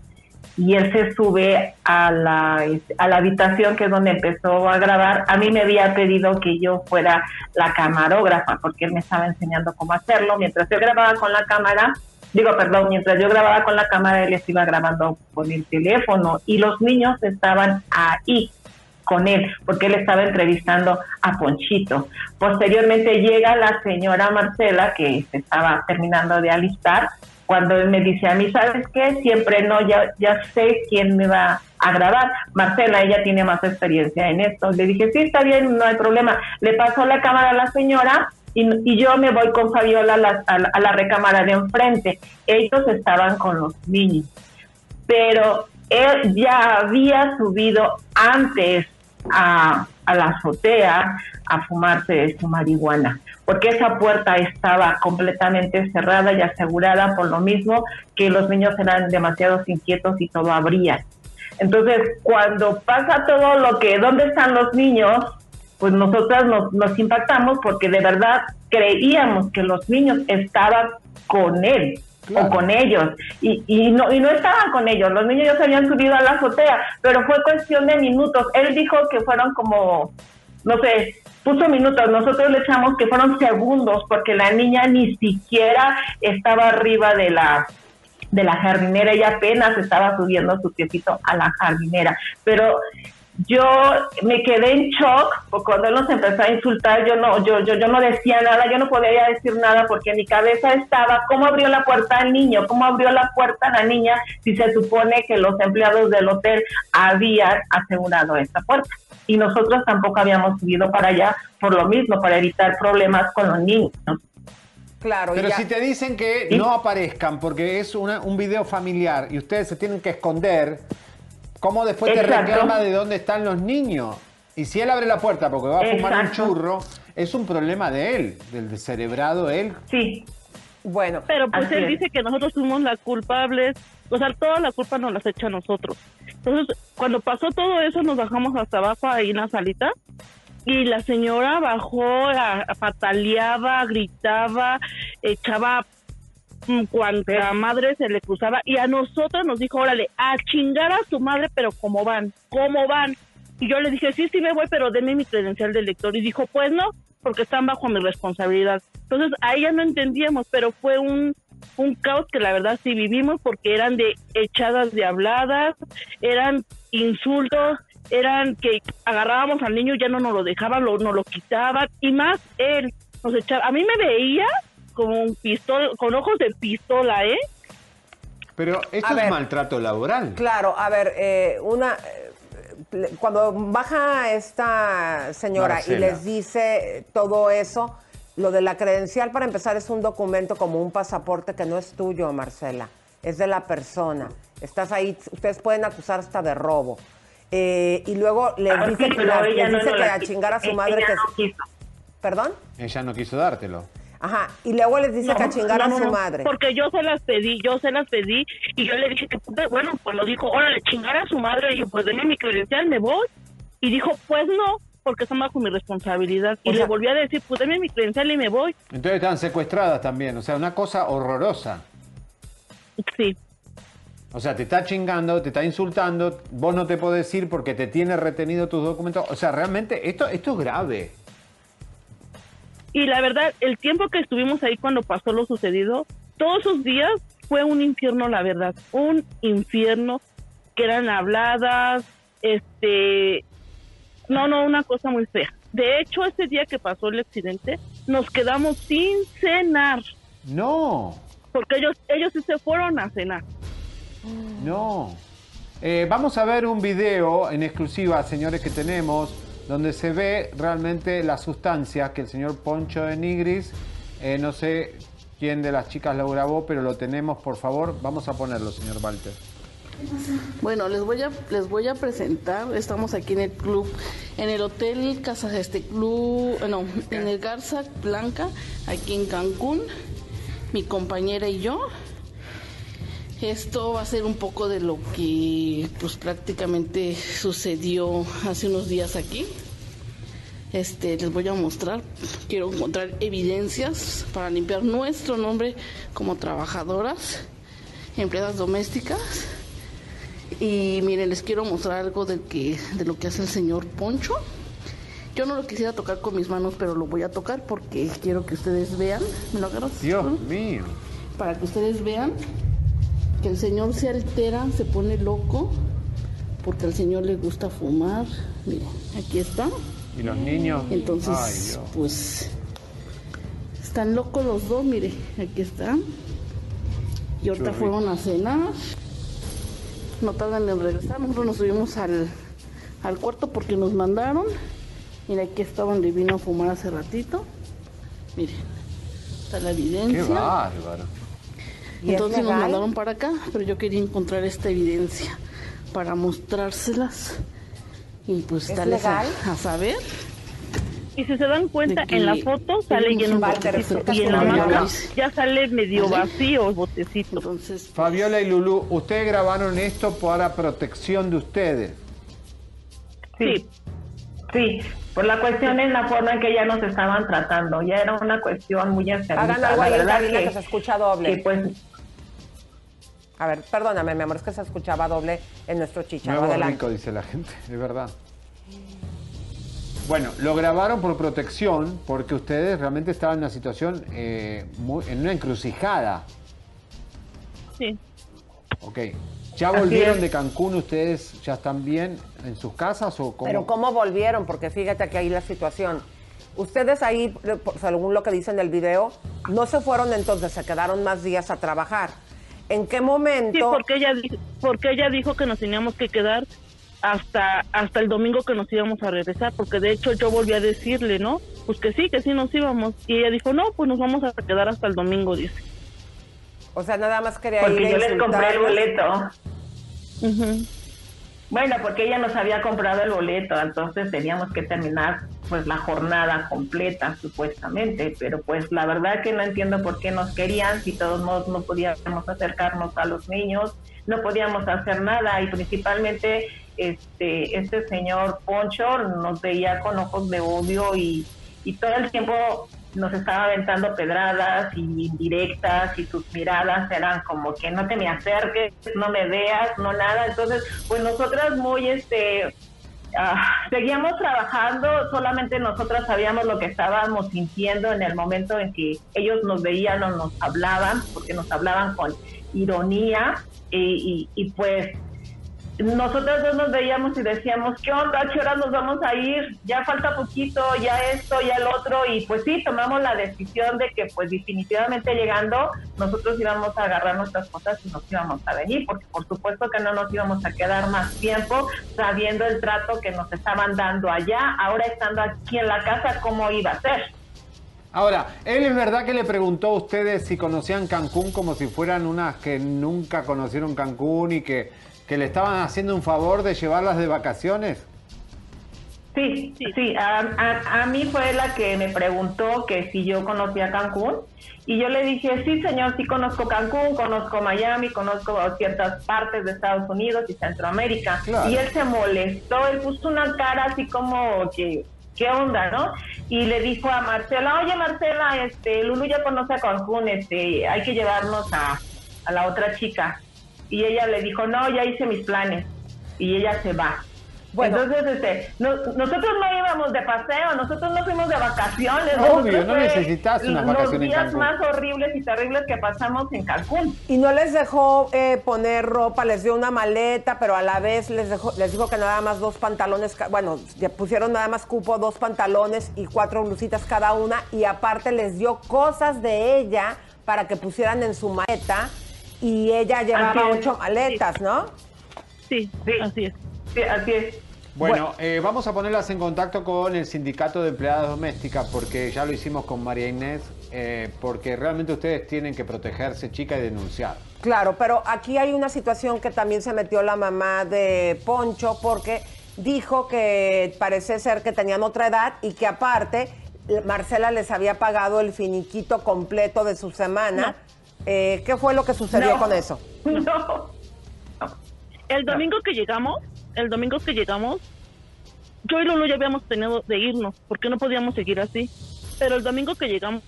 y él se sube a la, este, a la habitación que es donde empezó a grabar, a mí me había pedido que yo fuera la camarógrafa, porque él me estaba enseñando cómo hacerlo, mientras yo grababa con la cámara, digo, perdón, mientras yo grababa con la cámara, él iba grabando con el teléfono y los niños estaban ahí con él, porque él estaba entrevistando a Ponchito. Posteriormente llega la señora Marcela, que se estaba terminando de alistar, cuando él me dice a mí, ¿sabes qué? Siempre no, ya, ya sé quién me va a grabar. Marcela, ella tiene más experiencia en esto. Le dije, sí, está bien, no hay problema. Le pasó la cámara a la señora y, y yo me voy con Fabiola a la, a a la recámara de enfrente. Ellos estaban con los niños. Pero él ya había subido antes a, a la azotea a fumarse su marihuana, porque esa puerta estaba completamente cerrada y asegurada por lo mismo que los niños eran demasiados inquietos y todo abría. Entonces, cuando pasa todo lo que, ¿dónde están los niños? Pues nosotras nos, nos impactamos porque de verdad creíamos que los niños estaban con él o con ellos. Y, y no y no estaban con ellos. Los niños ya se habían subido a la azotea pero fue cuestión de minutos. Él dijo que fueron como no sé puso minutos. Nosotros le echamos que fueron segundos porque la niña ni siquiera estaba arriba de la de la jardinera. Ella apenas estaba subiendo su piecito a la jardinera. Pero yo me quedé en shock porque cuando él nos empezó a insultar yo no yo yo yo no decía nada yo no podía decir nada porque en mi cabeza estaba cómo abrió la puerta al niño cómo abrió la puerta a la niña si se supone que los empleados del hotel habían asegurado esta puerta y nosotros tampoco habíamos subido para allá por lo mismo para evitar problemas con los niños ¿no? Claro, Pero ya- si te dicen que ¿Sí? no aparezcan porque es una- un video familiar y ustedes se tienen que esconder, ¿cómo después te reclama de dónde están los niños? Y si él abre la puerta porque va a fumar un churro, es un problema de él, del descerebrado él. Sí. Bueno, Pero pues él es. dice que nosotros fuimos las culpables, o sea, toda la culpa nos las echa a nosotros. Entonces, cuando pasó todo eso, nos bajamos hasta abajo ahí en la salita y la señora bajó, a, a pataleaba, gritaba, echaba cuanta madre se le cruzaba y a nosotros nos dijo, órale, a chingar a su madre, pero ¿cómo van? ¿Cómo van? Y yo le dije, sí, sí me voy, pero deme mi credencial de lector. Y dijo, pues no, porque están bajo mi responsabilidad. Entonces, a ella no entendíamos, pero fue un, un caos que la verdad sí vivimos porque eran de echadas de habladas, eran insultos, eran que agarrábamos al niño y ya no nos lo dejaban, lo, nos lo quitaban y más él nos echaba. A mí me veía como un pistol, con ojos de pistola, ¿eh? Pero eso A es ver. maltrato laboral. Claro, a ver, eh, una eh, cuando baja esta señora Marcela. y les dice todo eso, lo de la credencial para empezar es un documento como un pasaporte que no es tuyo, Marcela, es de la persona. Estás ahí, ustedes pueden acusar hasta de robo. Eh, y luego les Ah, dice, sí, que, la- ella les no dice que la a chingar a su ella madre que... no quiso. ¿Perdón? Ella no quiso dártelo. Ajá, y luego les dice No, que a chingar no, a su no, madre. Porque yo se las pedí, yo se las pedí y yo le dije que, puta, bueno, cuando dijo, órale, chingar a su madre, y yo, pues denme mi credencial, me voy. Y dijo, pues no. porque son bajo mi responsabilidad. Y le volví a decir, pues dame mi credencial y me voy. Entonces están secuestradas también, o sea, una cosa horrorosa. Sí. O sea, te está chingando, te está insultando, vos no te podés ir porque te tiene retenido tus documentos. O sea, realmente esto, esto es grave. Y la verdad, el tiempo que estuvimos ahí cuando pasó lo sucedido, todos esos días fue un infierno, la verdad. Un infierno que eran habladas, este. No, no, una cosa muy fea. De hecho, ese día que pasó el accidente, nos quedamos sin cenar. No, Porque ellos, ellos sí se fueron a cenar. no. Eh, vamos a ver un video en exclusiva, señores, que tenemos, donde se ve realmente las sustancias que el señor Poncho de Nigris, eh, no sé quién de las chicas lo grabó, pero lo tenemos, por favor. Vamos a ponerlo, señor Walter. Bueno, les voy a les voy a presentar. Estamos aquí en el club, en el hotel Casa este club, eh, no, en el Garza Blanca, aquí en Cancún. Mi compañera y yo. Esto va a ser un poco de lo que, pues, prácticamente sucedió hace unos días aquí. Este, les voy a mostrar. Quiero encontrar evidencias para limpiar nuestro nombre como trabajadoras, empleadas domésticas. Y miren, les quiero mostrar algo de, que, de lo que hace el señor Poncho. Yo no lo quisiera tocar con mis manos, pero lo voy a tocar porque quiero que ustedes vean. ¿Me lo agarras? Dios mío. Para que ustedes vean que el señor se altera, se pone loco, porque al señor le gusta fumar. Miren, aquí está. ¿Y los niños? Entonces, Ay, pues, están locos los dos, mire, aquí están. Y ahorita fueron a cenar. No tardan en regresar. Nosotros nos subimos al, al cuarto porque nos mandaron. Mira, aquí está donde vino a fumar hace ratito. Miren, está la evidencia. Qué bárbaro. ¿Y es Entonces nos mandaron para acá, pero yo quería encontrar esta evidencia para mostrárselas y pues ¿Es darles a, legal? a saber. Y si se dan cuenta, en la foto sale lleno un botecito. Y en la marca ya sale medio vacío el botecito. Entonces, Fabiola y Lulú, ustedes grabaron esto para protección de ustedes. Sí. Sí, por la cuestión en la forma en que ya nos estaban tratando, ya era una cuestión muy enfermiza. Hagan algo ahí que, que- se escucha doble. que, pues A ver, perdóname, mi amor, es que se escuchaba doble en nuestro chicharro. Nuevo Adelante. rico, dice la gente, de verdad. Bueno, lo grabaron por protección porque ustedes realmente estaban en una situación, eh, muy- en una encrucijada. Sí. Ok. ¿Ya Así volvieron es. de Cancún? ¿Ustedes ya están bien en sus casas o cómo? Pero ¿cómo volvieron? Porque fíjate que ahí la situación. Ustedes ahí, según lo que dice en el video, no se fueron entonces, se quedaron más días a trabajar. ¿En qué momento? Sí, porque ella, porque ella dijo que nos teníamos que quedar hasta hasta el domingo que nos íbamos a regresar, porque de hecho yo volví a decirle, ¿no? Pues que sí, que sí nos íbamos. Y ella dijo, no, pues nos vamos a quedar hasta el domingo, dice. O sea, nada más quería porque ir a yo les compré el boleto. Bueno, porque ella nos había comprado el boleto, entonces teníamos que terminar pues la jornada completa supuestamente, pero pues la verdad que no entiendo por qué nos querían si todos modos no podíamos acercarnos a los niños, no podíamos hacer nada y principalmente este este señor Poncho nos veía con ojos de odio y, y todo el tiempo nos estaba aventando pedradas y indirectas y sus miradas eran como que no te me acerques, no me veas, no nada. Entonces, pues nosotras muy, este, ah, seguíamos trabajando, solamente nosotras sabíamos lo que estábamos sintiendo en el momento en que ellos nos veían o nos hablaban, porque nos hablaban con ironía y, y, y pues nosotros dos nos veíamos y decíamos, ¿qué onda? ¿A qué hora nos vamos a ir? Ya falta poquito, ya esto, ya el otro. Y pues sí, tomamos la decisión de que pues definitivamente llegando nosotros íbamos a agarrar nuestras cosas y nos íbamos a venir, porque por supuesto que no nos íbamos a quedar más tiempo sabiendo el trato que nos estaban dando allá, ahora estando aquí en la casa, ¿cómo iba a ser? Ahora, ¿él es verdad que le preguntó a ustedes si conocían Cancún como si fueran unas que nunca conocieron Cancún y que, que le estaban haciendo un favor de llevarlas de vacaciones? Sí, sí, a, a, a mí fue la que me preguntó que si yo conocía Cancún y yo le dije, sí señor, sí conozco Cancún, conozco Miami, conozco ciertas partes de Estados Unidos y Centroamérica. Claro. Y él se molestó, él puso una cara así como que ¿qué onda, no? Y le dijo a Marcela, oye Marcela, este, Lulu ya conoce a Cancún, este, hay que llevarnos a, a la otra chica. Y ella le dijo, no, ya hice mis planes. Y ella se va. Bueno. Entonces, este, no- nosotros no íbamos de paseo, nosotros no fuimos de vacaciones. Obvio, no necesitas unas vacaciones Los en días Cancún. más horribles y terribles que pasamos en Cancún. Y no les dejó eh, poner ropa, les dio una maleta, pero a la vez les, dejó, les dijo que nada más dos pantalones, bueno, ya pusieron nada más cupo, dos pantalones y cuatro blusitas cada una, y aparte les dio cosas de ella para que pusieran en su maleta, y ella llevaba ocho maletas, ¿no? Sí, así es. Sí, así es. Bueno, eh, vamos a ponerlas en contacto con el sindicato de empleadas domésticas porque ya lo hicimos con María Inés, eh, porque realmente ustedes tienen que protegerse, chica, y denunciar. Claro, pero aquí hay una situación que también se metió la mamá de Poncho porque dijo que parece ser que tenían otra edad y que aparte Marcela les había pagado el finiquito completo de su semana. Eh, ¿Qué fue lo que sucedió No. con eso? No. El domingo que llegamos, el domingo que llegamos, yo y Lulu ya habíamos tenido de irnos, porque no podíamos seguir así. Pero el domingo que llegamos,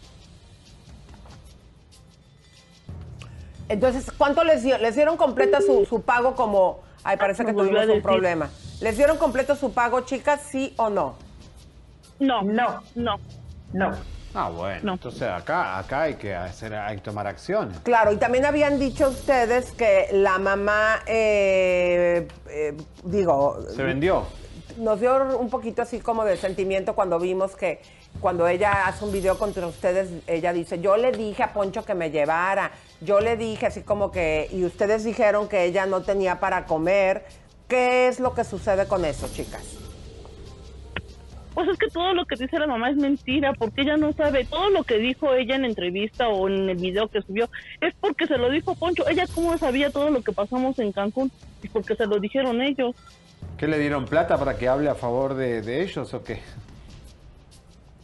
Entonces, ¿cuánto les dio? ¿Les dieron completa su, su pago como... Ay, parece que Me volvió tuvimos a un problema. ¿Les dieron completo su pago, chicas, sí o no? no, No, no. no. Ah, bueno, entonces acá, acá hay que hacer, hay que tomar acciones. Claro, y también habían dicho ustedes que la mamá, eh, eh, digo... Se vendió. nos dio un poquito así como de sentimiento cuando vimos que cuando ella hace un video contra ustedes, ella dice, yo le dije a Poncho que me llevara, yo le dije así como que, y ustedes dijeron que ella no tenía para comer. ¿Qué es lo que sucede con eso, chicas? Pues es que todo lo que dice la mamá es mentira, porque ella no sabe. Todo lo que dijo ella en entrevista o en el video que subió es porque se lo dijo Poncho. Ella cómo sabía todo lo que pasamos en Cancún y porque se lo dijeron ellos. ¿Qué le dieron plata para que hable a favor de, de ellos o qué?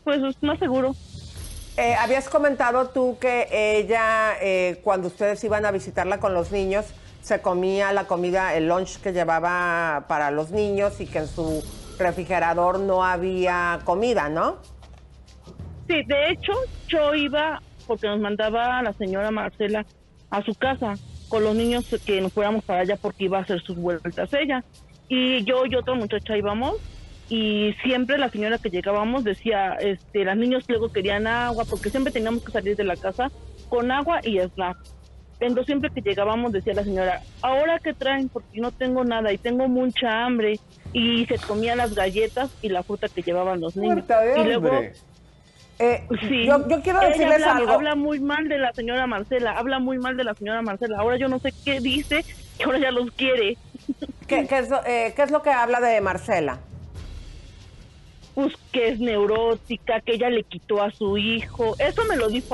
Pues es más seguro. Eh, habías comentado tú que ella, eh, cuando ustedes iban a visitarla con los niños, se comía la comida, el lunch que llevaba para los niños y que en su refrigerador no había comida, ¿no? Sí, de hecho, yo iba porque nos mandaba la señora Marcela a su casa con los niños que nos fuéramos para allá porque iba a hacer sus vueltas ella. Y yo y otra muchacha íbamos y siempre la señora que llegábamos decía, este, las niños luego querían agua porque siempre teníamos que salir de la casa con agua y snack. Entonces siempre que llegábamos decía la señora, ahora que traen porque no tengo nada y tengo mucha hambre y se comía las galletas y la fruta que llevaban los niños. De y luego. Eh, Sí. yo, yo quiero decirles habla, algo. Habla muy mal de la señora Marcela, habla muy mal de la señora Marcela. Ahora yo no sé qué dice, que ahora ya los quiere. ¿Qué, qué es, lo- eh, qué es lo que habla de Marcela? Pues que es neurótica, que ella le quitó a su hijo. Eso me lo dijo.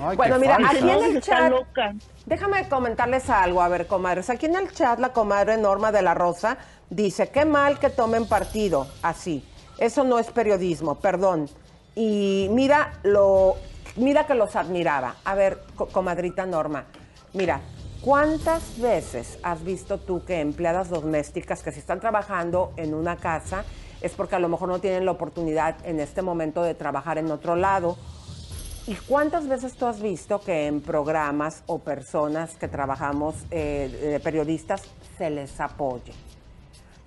Ay, Bueno, mira, falsa. aquí en el chat, déjame comentarles algo, a ver, comadres. Aquí en el chat, la comadre Norma de la Rosa dice, qué mal que tomen partido así. Eso no es periodismo, perdón. Y mira, lo, mira que los admiraba. A ver, co- comadrita Norma, mira, ¿cuántas veces has visto tú que empleadas domésticas que si están trabajando en una casa es porque a lo mejor no tienen la oportunidad en este momento de trabajar en otro lado? ¿Y cuántas veces tú has visto que en programas o personas que trabajamos eh, de periodistas se les apoye?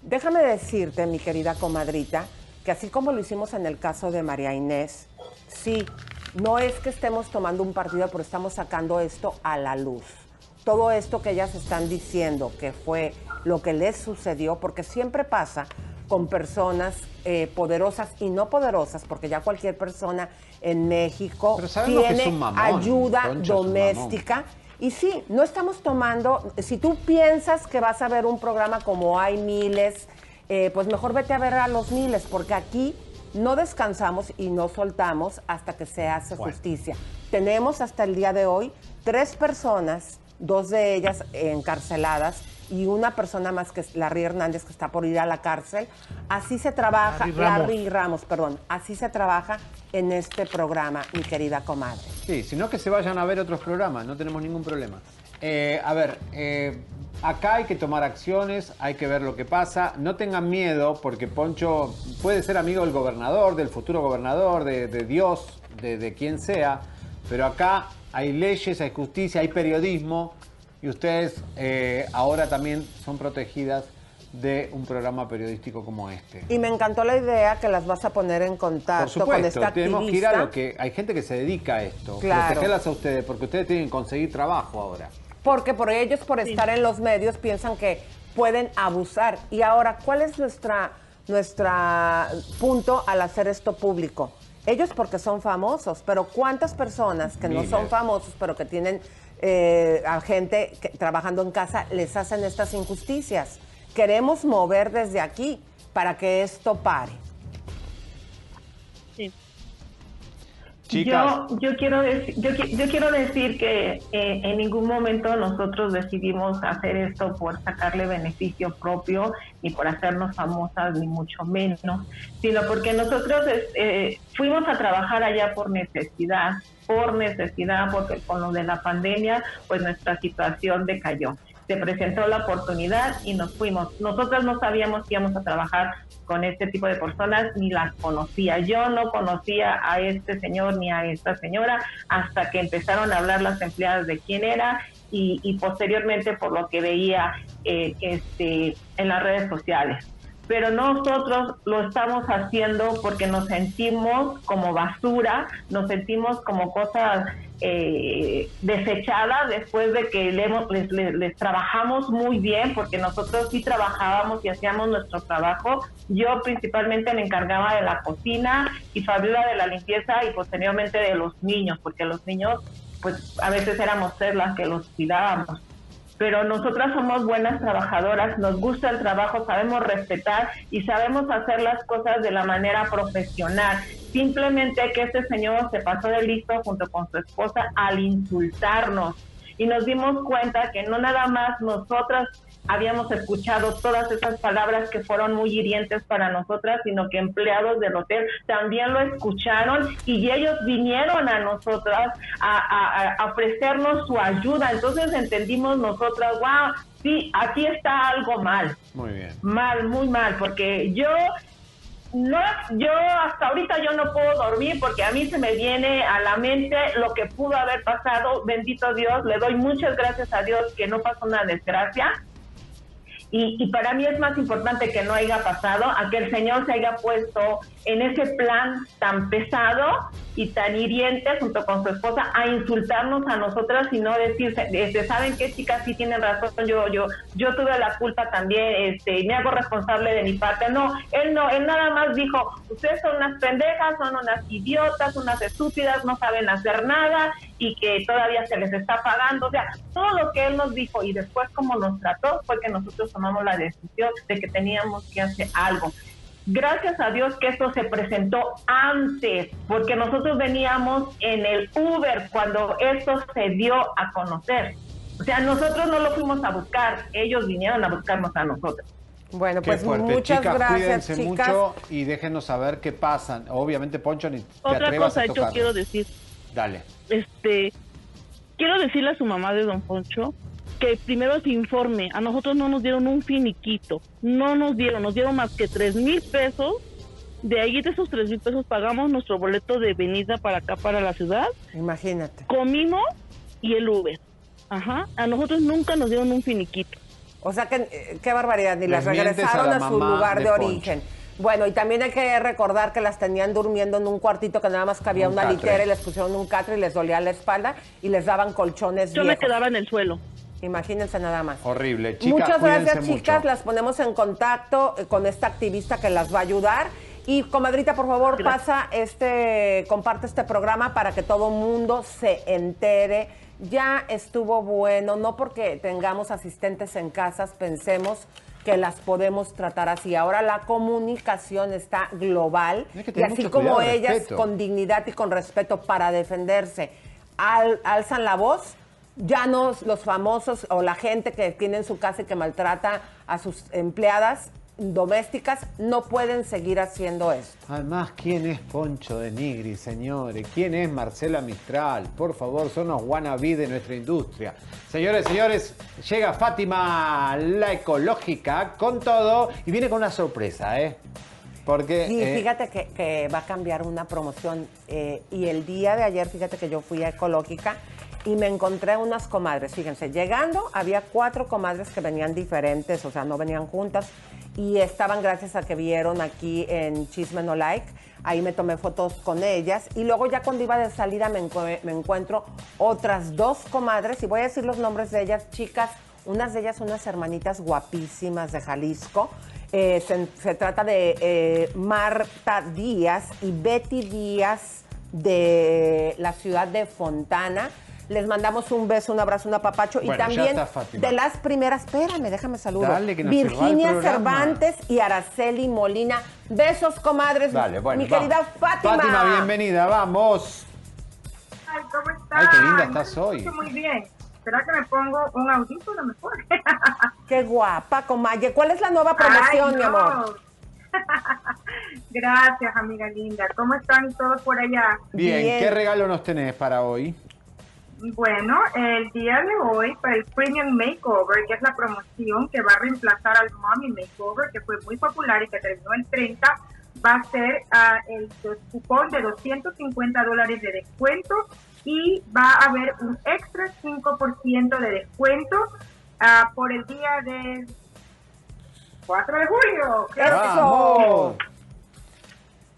Déjame decirte, mi querida comadrita, que así como lo hicimos en el caso de María Inés, sí, no es que estemos tomando un partido, pero estamos sacando esto a la luz. Todo esto que ellas están diciendo que fue lo que les sucedió, porque siempre pasa con personas eh, poderosas y no poderosas, porque ya cualquier persona en México tiene mamón, ayuda Concha doméstica. Y sí, no estamos tomando, si tú piensas que vas a ver un programa como hay miles, eh, pues mejor vete a ver a los miles, porque aquí no descansamos y no soltamos hasta que se hace justicia. Tenemos hasta el día de hoy tres personas, dos de ellas encarceladas y una persona más que es Larry Hernández que está por ir a la cárcel. Así se trabaja, Larry Ramos. Larry Ramos, perdón, así se trabaja en este programa, mi querida comadre. Sí, sino que se vayan a ver otros programas, no tenemos ningún problema. Eh, a ver, eh, acá hay que tomar acciones, hay que ver lo que pasa. No tengan miedo, porque Poncho puede ser amigo del gobernador, del futuro gobernador, de, de Dios, de, de quien sea, pero acá hay leyes, hay justicia, hay periodismo, y ustedes eh, ahora también son protegidas de un programa periodístico como este. Y me encantó la idea que las vas a poner en Por contacto con supuesto, esta tenemos que ir a lo que hay gente que se dedica a esto, Claro. protegerlas a ustedes, porque ustedes tienen que conseguir trabajo ahora. Porque por ellos, por estar en los medios, piensan que pueden abusar. Y ahora, ¿cuál es nuestra, nuestra punto al hacer esto público? Ellos porque son famosos, pero ¿cuántas personas que no son famosos, pero que tienen eh, a gente que- trabajando en casa, les hacen estas injusticias? Queremos mover desde aquí para que esto pare. Yo, yo, quiero decir, yo, yo quiero decir que eh, en ningún momento nosotros decidimos hacer esto por sacarle beneficio propio, ni por hacernos famosas, ni mucho menos, sino porque nosotros eh, fuimos a trabajar allá por necesidad, por necesidad, porque con lo de la pandemia, pues nuestra situación decayó. Se presentó la oportunidad y nos fuimos. Nosotros no sabíamos que íbamos a trabajar con este tipo de personas ni las conocía. Yo no conocía a este señor ni a esta señora hasta que empezaron a hablar las empleadas de quién era y, y posteriormente por lo que veía eh, este, en las redes sociales. Pero nosotros lo estamos haciendo porque nos sentimos como basura, nos sentimos como cosas eh, desechadas después de que les, les- les trabajamos muy bien, porque nosotros sí trabajábamos y hacíamos nuestro trabajo. Yo principalmente me encargaba de la cocina y Fabiola de la limpieza y posteriormente de los niños, porque los niños pues a veces éramos ser las que los cuidábamos pero nosotras somos buenas trabajadoras, nos gusta el trabajo, sabemos respetar y sabemos hacer las cosas de la manera profesional. Simplemente que este señor se pasó de listo junto con su esposa al insultarnos y nos dimos cuenta que no nada más nosotras habíamos escuchado todas esas palabras que fueron muy hirientes para nosotras, sino que empleados del hotel también lo escucharon y ellos vinieron a nosotras a, a- a ofrecernos su ayuda. Entonces entendimos nosotras, wow, sí, aquí está algo mal, Muy bien. mal, muy mal, porque yo no, yo hasta ahorita yo no puedo dormir porque a mí se me viene a la mente lo que pudo haber pasado. Bendito Dios, le doy muchas gracias a Dios que no pasó una desgracia. Y, y para mí es más importante que no haya pasado a que el Señor se haya puesto en ese plan tan pesado y tan hiriente junto con su esposa a insultarnos a nosotras y no decir, este, ¿saben qué chicas? Sí tienen razón, yo, yo, yo tuve la culpa también, este, me hago responsable de mi parte. No, él no, él nada más dijo, ustedes son unas pendejas, son unas idiotas, unas estúpidas, no saben hacer nada y que todavía se les está pagando. O sea, todo lo que él nos dijo y después como nos trató fue que nosotros tomamos la decisión de que teníamos que hacer algo. Gracias a Dios que esto se presentó antes, porque nosotros veníamos en el Uber cuando esto se dio a conocer. O sea, nosotros no lo fuimos a buscar, ellos vinieron a buscarnos a nosotros. Bueno, Qué pues fuerte. muchas chicas, gracias, cuídense chicas. mucho y déjenos saber qué pasa. Obviamente, Poncho, ni te Otra atrevas cosa a yo quiero decir, Dale. este, quiero decirle a su mamá de Don Poncho que primero se informe. A nosotros no nos dieron un finiquito, no nos dieron, nos dieron más que tres mil pesos. De ahí de esos tres mil pesos pagamos nuestro boleto de venida para acá, para la ciudad. Imagínate. Comimos y el Uber. Ajá. A nosotros nunca nos dieron un finiquito. O sea, que, eh, qué barbaridad, ni las regresaron a su lugar de, de Poncho. Bueno, y también hay que recordar que las tenían durmiendo en un cuartito que nada más cabía Un una catre. litera y les pusieron un catre y les dolía la espalda y les daban colchones Yo me viejos. quedaba en el suelo. Imagínense nada más. Horrible. Chicas, Muchas gracias, chicas. mucho. Las ponemos en contacto eh, con esta activista que las va a ayudar. Y comadrita, por favor, pasa este, comparte este programa para que todo mundo se entere. Ya estuvo bueno, no porque tengamos asistentes en casas, pensemos que las podemos tratar así. Ahora la comunicación está global que y así como cuidado, ellas respeto. con dignidad y con respeto para defenderse al- alzan la voz, ya no los famosos o la gente que tiene en su casa y que maltrata a sus empleadas domésticas no pueden seguir haciendo esto. Además, ¿quién es Poncho de Nigri, señores? ¿Quién es Marcela Mistral? Por favor, son los wannabe de nuestra industria. Señores, señores, llega Fátima, la ecológica, con todo, y viene con una sorpresa, ¿eh? Porque... Sí, eh, fíjate que, que va a cambiar una promoción. eh, y el día de ayer, fíjate que yo fui a Ecológica y me encontré unas comadres. Fíjense, llegando había cuatro comadres que venían diferentes, o sea, no venían juntas. Y estaban gracias a que vieron aquí en Chisme No Like. Ahí me tomé fotos con ellas. Y luego ya cuando iba de salida me, encue- me encuentro otras dos comadres. Y voy a decir los nombres de ellas, chicas. Unas de ellas, unas hermanitas guapísimas de Jalisco. Eh, se, se trata de eh, Marta Díaz y Betty Díaz de la ciudad de Fontana. Les mandamos un beso, un abrazo, un apapacho. y Bueno, ya también está, de las primeras, espérame, déjame saludar. Virginia. Cervantes y Araceli Molina. Besos, comadres. Dale, bueno, Mi vamos. querida Fátima. Fátima, bienvenida, vamos. Ay, ¿cómo estás? Ay, qué linda estás hoy. Muy bien. ¿Será que me pongo un audífono mejor? Qué guapa, comadre. ¿Cuál es la nueva promoción, Ay, mi amor? Gracias, amiga linda. ¿Cómo están todos por allá? Bien, ¿qué regalo nos tenés para hoy? Bueno, el día de hoy para el Premium Makeover, que es la promoción que va a reemplazar al Mommy Makeover, que fue muy popular y que terminó el 30, va a ser ah, el cupón de 250 dólares de descuento y va a haber un extra 5% de descuento ah, por el día del 4 de julio. ¡Eso!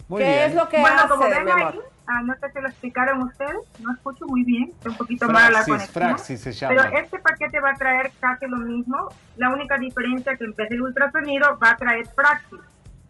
Muy ¿Qué bien. es lo que bueno, hace, como ven mi amor? ahí, ah, no sé si lo explicaron ustedes, no escucho muy bien, está un poquito mala la conexión. Fraxis se llama. Pero este paquete va a traer casi lo mismo. La única diferencia que en vez del ultrasonido va a traer Praxis.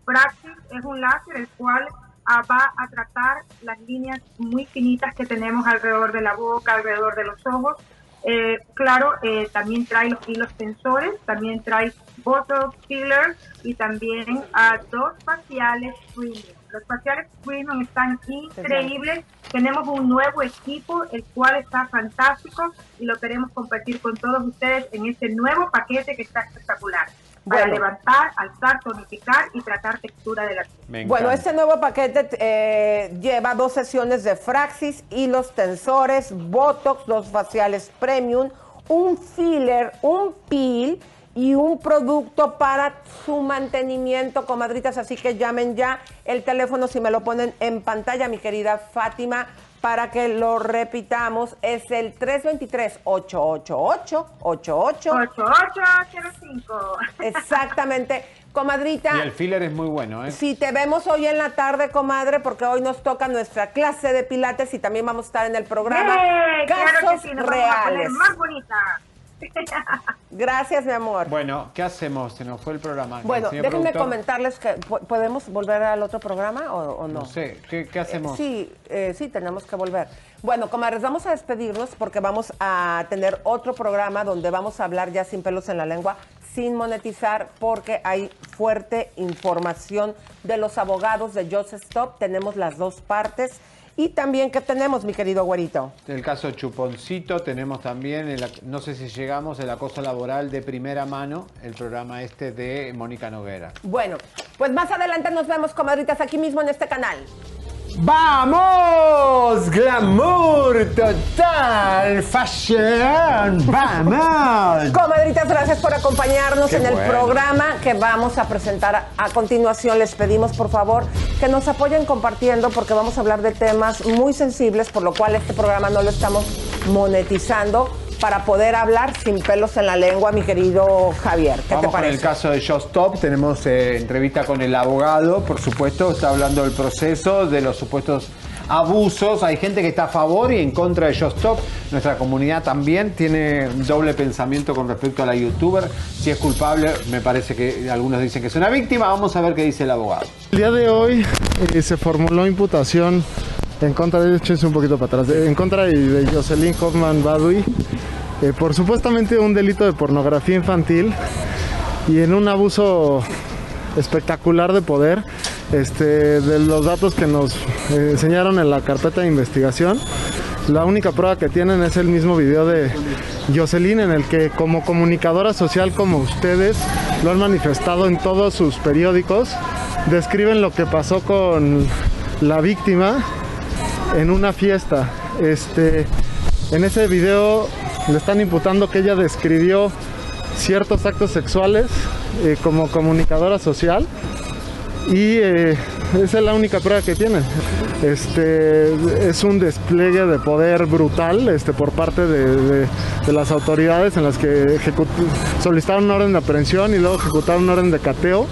Praxis es un láser el cual ah, va a tratar las líneas muy finitas que tenemos alrededor de la boca, alrededor de los ojos. Eh, claro, eh, también trae los hilos tensores, también trae botox fillers y también ah, dos faciales premium. Los faciales premium están increíbles. Tenemos un nuevo equipo, el cual está fantástico y lo queremos compartir con todos ustedes en este nuevo paquete que está espectacular. Para Bueno. levantar, alzar, tonificar y tratar textura de la piel. Bueno, este nuevo paquete eh, lleva dos sesiones de Fraxis, hilos tensores, Botox, dos faciales premium, un filler, un peel y un producto para su mantenimiento, comadritas. Así que llamen ya el teléfono, si me lo ponen en pantalla, mi querida Fátima, para que lo repitamos. Es el 323-888-88. 8805. Exactamente. Comadrita. Y el filler es muy bueno, ¿eh? Si te vemos hoy en la tarde, comadre, porque hoy nos toca nuestra clase de pilates y también vamos a estar en el programa ¡Yay! Claro que Casos sí, nos vamos a poner Reales. más bonita. Gracias, mi amor. Bueno, ¿qué hacemos? Se nos fue el programa. Bueno, déjenme productor, comentarles que po- podemos volver al otro programa o, o no. No sé, ¿qué, qué hacemos? Sí, eh, sí, tenemos que volver. Bueno, comadres, vamos a despedirnos porque vamos a tener otro programa donde vamos a hablar ya sin pelos en la lengua, sin monetizar, porque hay fuerte información de los abogados de Just Stop. Tenemos las dos partes. Y también, ¿qué tenemos, mi querido güerito? El caso Chuponcito, tenemos también, el no sé si llegamos, el acoso laboral de primera mano, el programa este de Mónica Noguera. Bueno, pues más adelante nos vemos, comadritas, aquí mismo en este canal. ¡Vamos! ¡Glamour total! ¡Fashion! ¡Vamos! Comadritas, gracias por acompañarnos Qué en el bueno. programa que vamos a presentar a, a continuación. Les pedimos, por favor, que nos apoyen compartiendo porque vamos a hablar de temas muy sensibles, por lo cual este programa no lo estamos monetizando. Para poder hablar sin pelos en la lengua, mi querido Javier. ¿Qué Vamos te con parece? el caso de Just Stop. Tenemos eh, entrevista con el abogado, por supuesto. Está hablando del proceso, de los supuestos abusos. Hay gente que está a favor y en contra de Just Stop. Nuestra comunidad también tiene doble pensamiento con respecto a la youtuber. Si es culpable, me parece que algunos dicen que es una víctima. Vamos a ver qué dice el abogado. El día de hoy eh, se formuló imputación en contra de, échense un poquito para atrás, en contra de Jocelyn Hoffman Badui eh, por supuestamente un delito de pornografía infantil y en un abuso espectacular de poder. Este, de los datos que nos eh, enseñaron en la carpeta de investigación, la única prueba que tienen es el mismo video de Jocelyn en el que como comunicadora social como ustedes lo han manifestado en todos sus periódicos, describen lo que pasó con la víctima en una fiesta. Este, en ese video le están imputando que ella describió ciertos actos sexuales eh, como comunicadora social y eh, esa es la única prueba que tienen. Este, es un despliegue de poder brutal este, por parte de, de- las autoridades en las que solicitaron una orden de aprehensión y luego ejecutaron una orden de cateo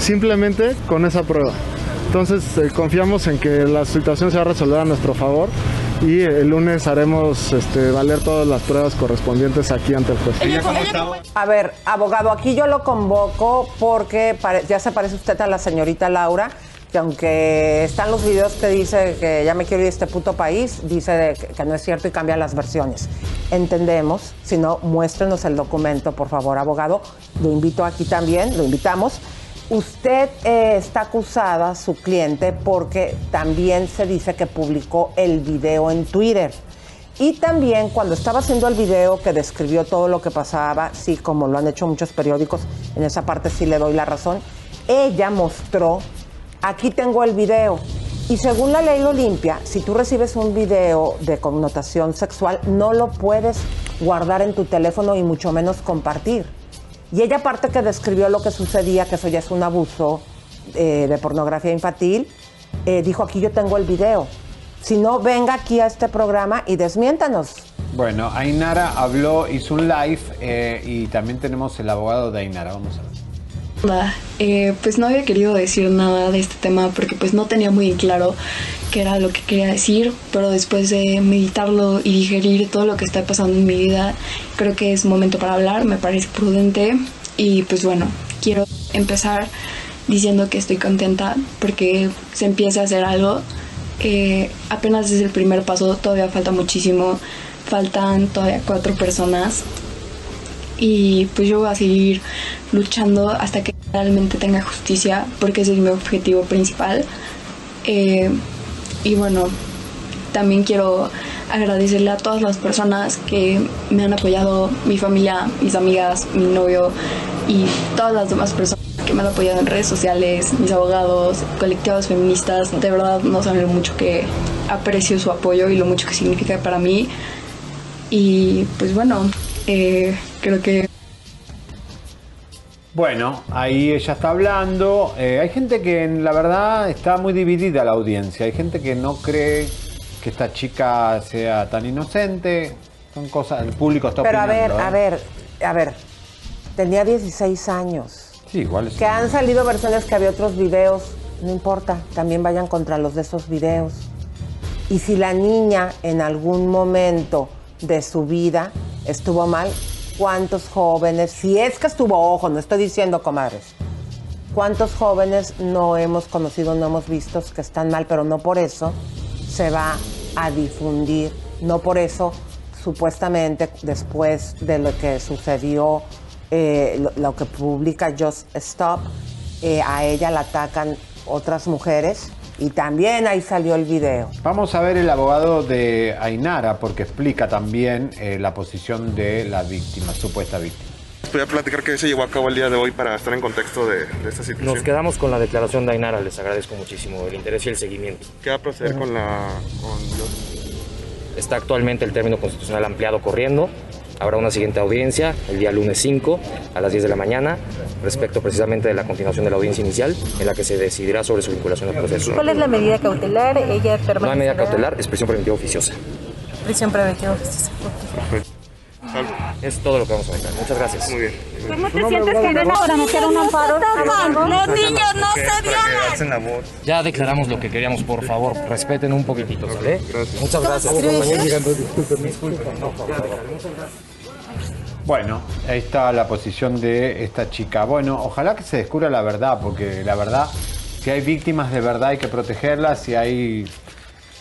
simplemente con esa prueba. Entonces eh, confiamos en que la situación se va a resolver a nuestro favor y el lunes haremos este, valer todas las pruebas correspondientes aquí ante el juez. A ver, abogado, aquí yo lo convoco porque ya se parece usted a la señorita Laura, que aunque están los videos que dice que ya me quiero ir de este puto país, dice que no es cierto y cambia las versiones. Entendemos, si no, muéstrenos el documento, por favor, abogado. Lo invito aquí también, lo invitamos. Usted eh, está acusada, su cliente, porque también se dice que publicó el video en Twitter. Y también cuando estaba haciendo el video que describió todo lo que pasaba, sí, como lo han hecho muchos periódicos, en esa parte sí le doy la razón, ella mostró, aquí tengo el video. Y según la ley Olimpia, si tú recibes un video de connotación sexual, no lo puedes guardar en tu teléfono y mucho menos compartir. Y ella aparte que describió lo que sucedía, que eso ya es un abuso eh, de pornografía infantil, eh, dijo aquí yo tengo el video. Si no, venga aquí a este programa y desmiéntanos. Bueno, Ainara habló, hizo un live eh, y también tenemos el abogado de Ainara. Vamos a ver. Eh, pues no había querido decir nada de este tema porque pues no tenía muy claro qué era lo que quería decir, pero después de meditarlo y digerir todo lo que está pasando en mi vida, creo que es momento para hablar, me parece prudente y pues bueno, quiero empezar diciendo que estoy contenta porque se empieza a hacer algo. Eh, apenas es el primer paso, todavía falta muchísimo, faltan todavía cuatro personas y pues yo voy a seguir luchando hasta que realmente tenga justicia porque ese es mi objetivo principal. Eh, y bueno también quiero agradecerle a todas las personas que me han apoyado mi familia mis amigas mi novio y todas las demás personas que me han apoyado en redes sociales mis abogados colectivos feministas. De verdad no saben lo mucho que aprecio su apoyo y lo mucho que significa para mí. Y pues bueno eh, creo que Bueno, ahí ella está hablando. Eh, hay gente que, en la verdad, está muy dividida la audiencia. Hay gente que no cree que esta chica sea tan inocente. Son cosas, el público está Pero a ver, opinando. a ¿eh? ver, a ver, tenía 16 años. Sí, igual es. Que han salido versiones que había otros videos, no importa, también vayan contra los de esos videos. Y si la niña en algún momento de su vida estuvo mal, ¿cuántos jóvenes, si es que estuvo, ojo, no estoy diciendo comadres, cuántos jóvenes no hemos conocido, no hemos visto que están mal, pero no por eso se va a difundir, no por eso supuestamente después de lo que sucedió, eh, lo, que publica Just Stop, eh, a ella la atacan otras mujeres y también ahí salió el video. Vamos a ver el abogado de Ainara porque explica también eh, la posición de la víctima, supuesta víctima. Voy a platicar qué se llevó a cabo el día de hoy para estar en contexto de, de esta situación. Nos quedamos con la declaración de Ainara, les agradezco muchísimo el interés y el seguimiento. ¿Qué va a proceder con la... con Está actualmente el término constitucional ampliado corriendo. Habrá una siguiente audiencia el día lunes 5 a las 10 de la mañana respecto precisamente de la continuación de la audiencia inicial en la que se decidirá sobre su vinculación al proceso. ¿Cuál es la medida cautelar? Ella No hay medida permanecerá cautelar, es prisión preventiva oficiosa. prisión preventiva oficiosa. Es todo lo que vamos a dejar. Muchas gracias. Muy bien. ¿Cómo te sientes que ven ahora meter un amparo? Los niños no se violan. Ya declaramos lo que queríamos, por favor, respeten un poquitito, ¿sale? Muchas gracias. Disculpen, no, por favor. Bueno, ahí está la posición de esta chica. Bueno, ojalá que se descubra la verdad, porque la verdad, si hay víctimas de verdad hay que protegerlas, si hay...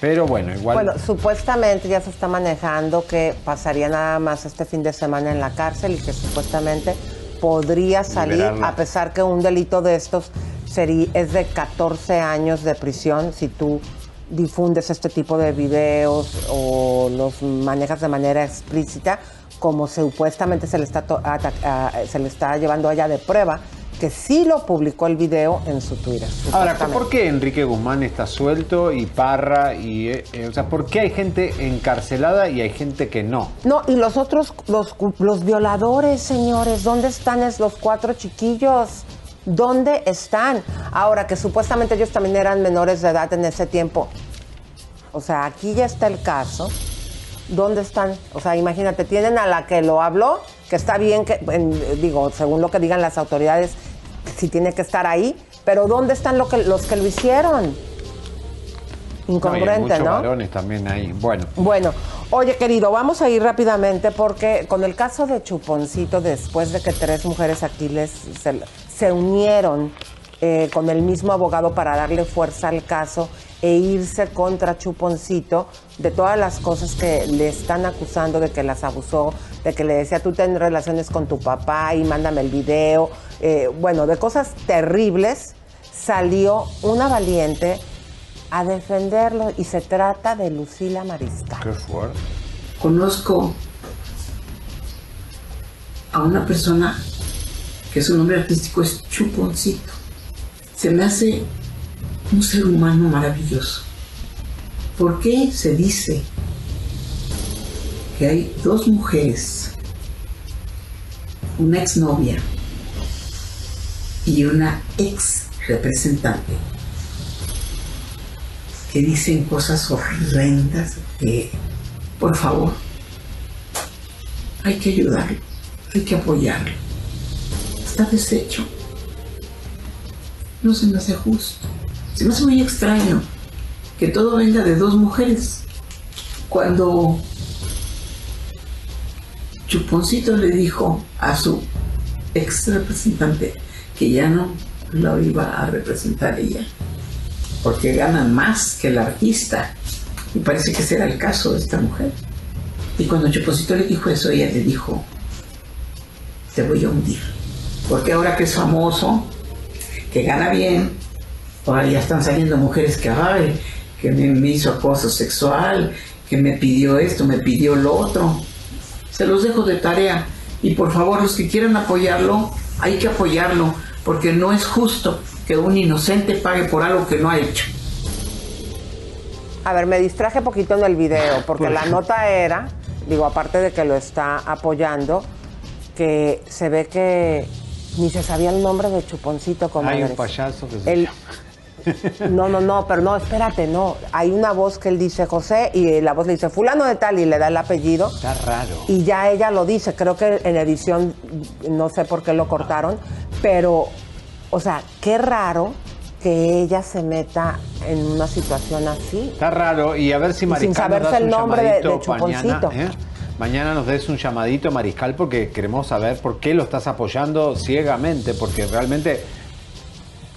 Pero bueno, igual... Bueno, supuestamente ya se está manejando que pasaría nada más este fin de semana en la cárcel y que supuestamente podría salir, Liberarla. a pesar que un delito de estos sería, es de 14 años de prisión si tú difundes este tipo de videos o los manejas de manera explícita, como supuestamente se le está, se le está llevando allá de prueba, que sí lo publicó el video en su Twitter. Ahora. ¿por qué Enrique Guzmán está suelto y Parra y... eh, eh, o sea, ¿por qué hay gente encarcelada y hay gente que no? No, y los otros, los, los violadores, señores, ¿dónde están es- los cuatro chiquillos? ¿Dónde están? Ahora que supuestamente ellos también eran menores de edad en ese tiempo. O sea, aquí ya está el caso. ¿Dónde están? O sea, imagínate, tienen a la que lo habló, que está bien, que en- digo, según lo que digan las autoridades, si tiene que estar ahí, pero ¿dónde están lo que, los que lo hicieron? No, hay Incongruente, ¿no? varones también ahí. Bueno, Bueno, oye querido, vamos a ir rápidamente porque con el caso de Chuponcito, después de que tres mujeres aquí les, se, se unieron eh, con el mismo abogado para darle fuerza al caso e irse contra Chuponcito de todas las cosas que le están acusando de que las abusó, de que le decía tú ten relaciones con tu papá y mándame el video, eh, bueno, de cosas terribles, salió una valiente a defenderlo y se trata de Lucila Mariscal. qué fuerte. Conozco a una persona que su nombre artístico es Chuponcito. Se me hace un ser humano maravilloso. ¿Por qué se dice que hay dos mujeres, una exnovia y una ex representante, que dicen cosas horrendas que, por favor, hay que ayudarlo, hay que apoyarlo. Está deshecho. No se me hace justo. Se me hace muy extraño que todo venga de dos mujeres. Cuando Chuponcito le dijo a su ex representante que ya no lo iba a representar ella, porque ganan más que el artista. Y parece que ese era el caso de esta mujer. Y cuando Chuponcito le dijo eso, ella le dijo, te voy a hundir. Porque ahora que es famoso, que gana bien, ahora ya están saliendo mujeres que, ay, que me, me hizo acoso sexual, que me pidió esto, me pidió lo otro. Se los dejo de tarea. Y por favor, los que quieran apoyarlo, hay que apoyarlo, porque no es justo que un inocente pague por algo que no ha hecho. A ver, me distraje poquito en el video, porque la nota era, digo, aparte de que lo está apoyando, que se ve que ni se sabía el nombre de Chuponcito como Hay un payaso que se El- llama. No, no, no, pero no, espérate, no. Hay una voz que él dice José y la voz le dice fulano de tal y le da el apellido. Está raro. Y ya ella lo dice, creo que en edición, no sé por qué lo cortaron, pero, o sea, qué raro que ella se meta en una situación así. Está raro. Y a ver si Y sin saberse el nombre de- de llamadito mañana. Chuponcito. ¿eh? Mañana nos des un llamadito, Mariscal, porque queremos saber por qué lo estás apoyando ciegamente, porque realmente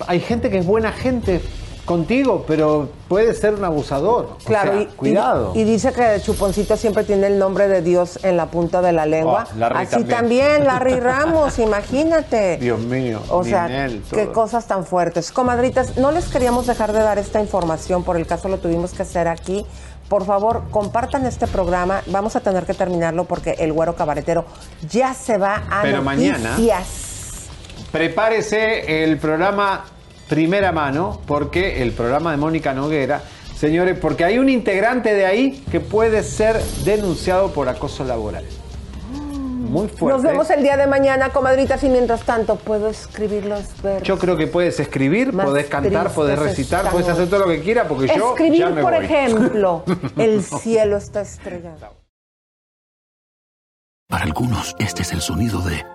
hay gente que es buena gente contigo, pero puede ser un abusador. O Claro, sea, y, cuidado. Y, y dice que Chuponcito siempre tiene el nombre de Dios en la punta de la lengua. Oh, Larry Así también. también, Larry Ramos, imagínate. Dios mío. O sea, qué cosas tan fuertes. Comadritas, no les queríamos dejar de dar esta información, por el caso lo tuvimos que hacer aquí. Por favor, compartan este programa. Vamos a tener que terminarlo porque el güero cabaretero ya se va a Pero mañana- noticias. Prepárese el programa Primera Mano, porque el programa de Mónica Noguera, señores, porque hay un integrante de ahí que puede ser denunciado por acoso laboral. Muy fuerte. Nos vemos el día de mañana, comadritas, y mientras tanto puedo escribir los versos. Yo creo que puedes escribir, Más podés cantar, podés recitar, estamos. podés hacer todo lo que quieras, porque yo Escribir, ya me por voy. ejemplo, el cielo está estrellado. Para algunos, este es el sonido de,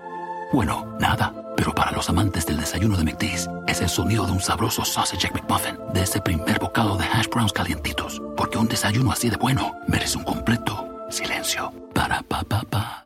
bueno, nada. Pero para los amantes del desayuno de McDee's, es el sonido de un sabroso sausage McMuffin, de ese primer bocado de hash browns calientitos. Porque un desayuno así de bueno merece un completo silencio. Para pa pa pa.